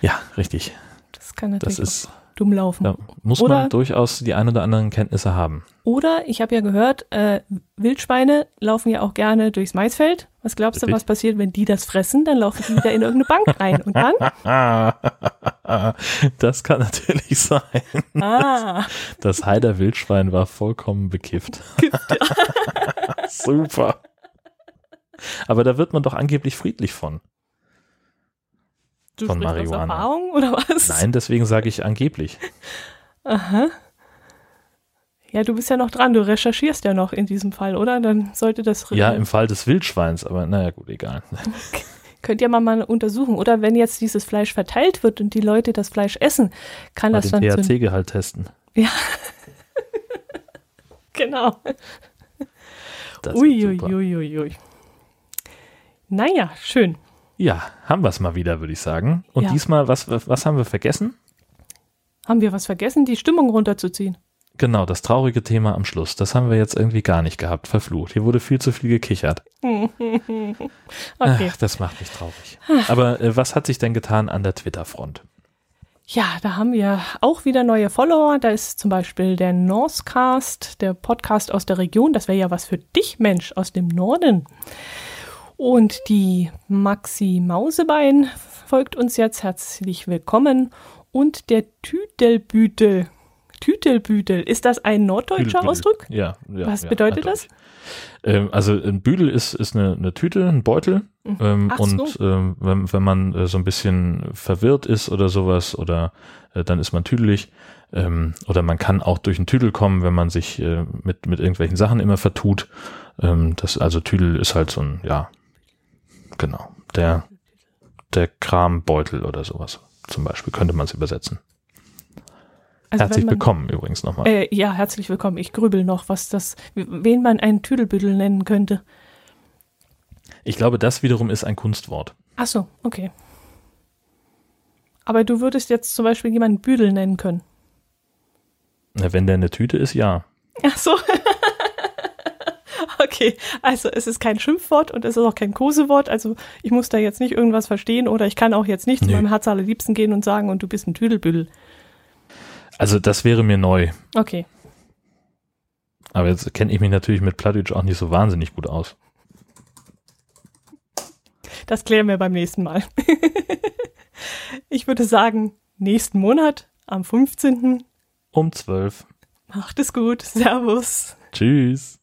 Ja, richtig. Das kann natürlich das ist, dumm laufen. Da muss oder, man durchaus die ein oder anderen Kenntnisse haben. Oder, ich habe ja gehört, äh, Wildschweine laufen ja auch gerne durchs Maisfeld. Was glaubst du, was passiert, wenn die das fressen? Dann laufen die wieder in irgendeine Bank rein. Und dann? (laughs) Das kann natürlich sein. Ah. Das Heider Wildschwein war vollkommen bekifft. (laughs) Super. Aber da wird man doch angeblich friedlich von. Du von Marihuana. Erfahrung oder was? Nein, deswegen sage ich angeblich. Aha. Ja, du bist ja noch dran, du recherchierst ja noch in diesem Fall, oder? Dann sollte das. Ja, im Fall des Wildschweins, aber naja, gut, egal. Könnt ihr mal, mal untersuchen. Oder wenn jetzt dieses Fleisch verteilt wird und die Leute das Fleisch essen, kann mal das den dann. THC-Gehalt testen. Ja. (laughs) genau. Uiuiuiui. Ui, ui, ui. Naja, schön. Ja, haben wir es mal wieder, würde ich sagen. Und ja. diesmal, was, was haben wir vergessen? Haben wir was vergessen, die Stimmung runterzuziehen? Genau, das traurige Thema am Schluss. Das haben wir jetzt irgendwie gar nicht gehabt. Verflucht. Hier wurde viel zu viel gekichert. (laughs) okay. Ach, das macht mich traurig. Aber äh, was hat sich denn getan an der Twitter-Front? Ja, da haben wir auch wieder neue Follower. Da ist zum Beispiel der Northcast, der Podcast aus der Region. Das wäre ja was für dich, Mensch, aus dem Norden. Und die Maxi Mausebein folgt uns jetzt herzlich willkommen. Und der Tüdelbütel. Tüdelbütel, ist das ein norddeutscher Büdel, Ausdruck? Ja, ja. Was ja, bedeutet das? Ähm, also ein Büdel ist, ist eine, eine Tüte, ein Beutel. Mhm. Ähm, und so. ähm, wenn, wenn man äh, so ein bisschen verwirrt ist oder sowas, oder äh, dann ist man tüdelig. Ähm, oder man kann auch durch einen Tüdel kommen, wenn man sich äh, mit, mit irgendwelchen Sachen immer vertut. Ähm, das, also Tüdel ist halt so ein, ja, Genau. Der, der Krambeutel oder sowas zum Beispiel könnte man es übersetzen. Also herzlich man, willkommen übrigens nochmal. Äh, ja, herzlich willkommen. Ich grübel noch, was das, wen man einen Tüdelbüdel nennen könnte. Ich glaube, das wiederum ist ein Kunstwort. Ach so, okay. Aber du würdest jetzt zum Beispiel jemanden Büdel nennen können. Na, wenn der eine Tüte ist, ja. Ach so. (laughs) Okay, also es ist kein Schimpfwort und es ist auch kein Kosewort. Also ich muss da jetzt nicht irgendwas verstehen oder ich kann auch jetzt nicht nee. zu meinem Herz allerliebsten gehen und sagen, und du bist ein Tüdelbüdel. Also das wäre mir neu. Okay. Aber jetzt kenne ich mich natürlich mit Plattdeutsch auch nicht so wahnsinnig gut aus. Das klären wir beim nächsten Mal. (laughs) ich würde sagen, nächsten Monat am 15. um 12. Macht es gut. Servus. Tschüss.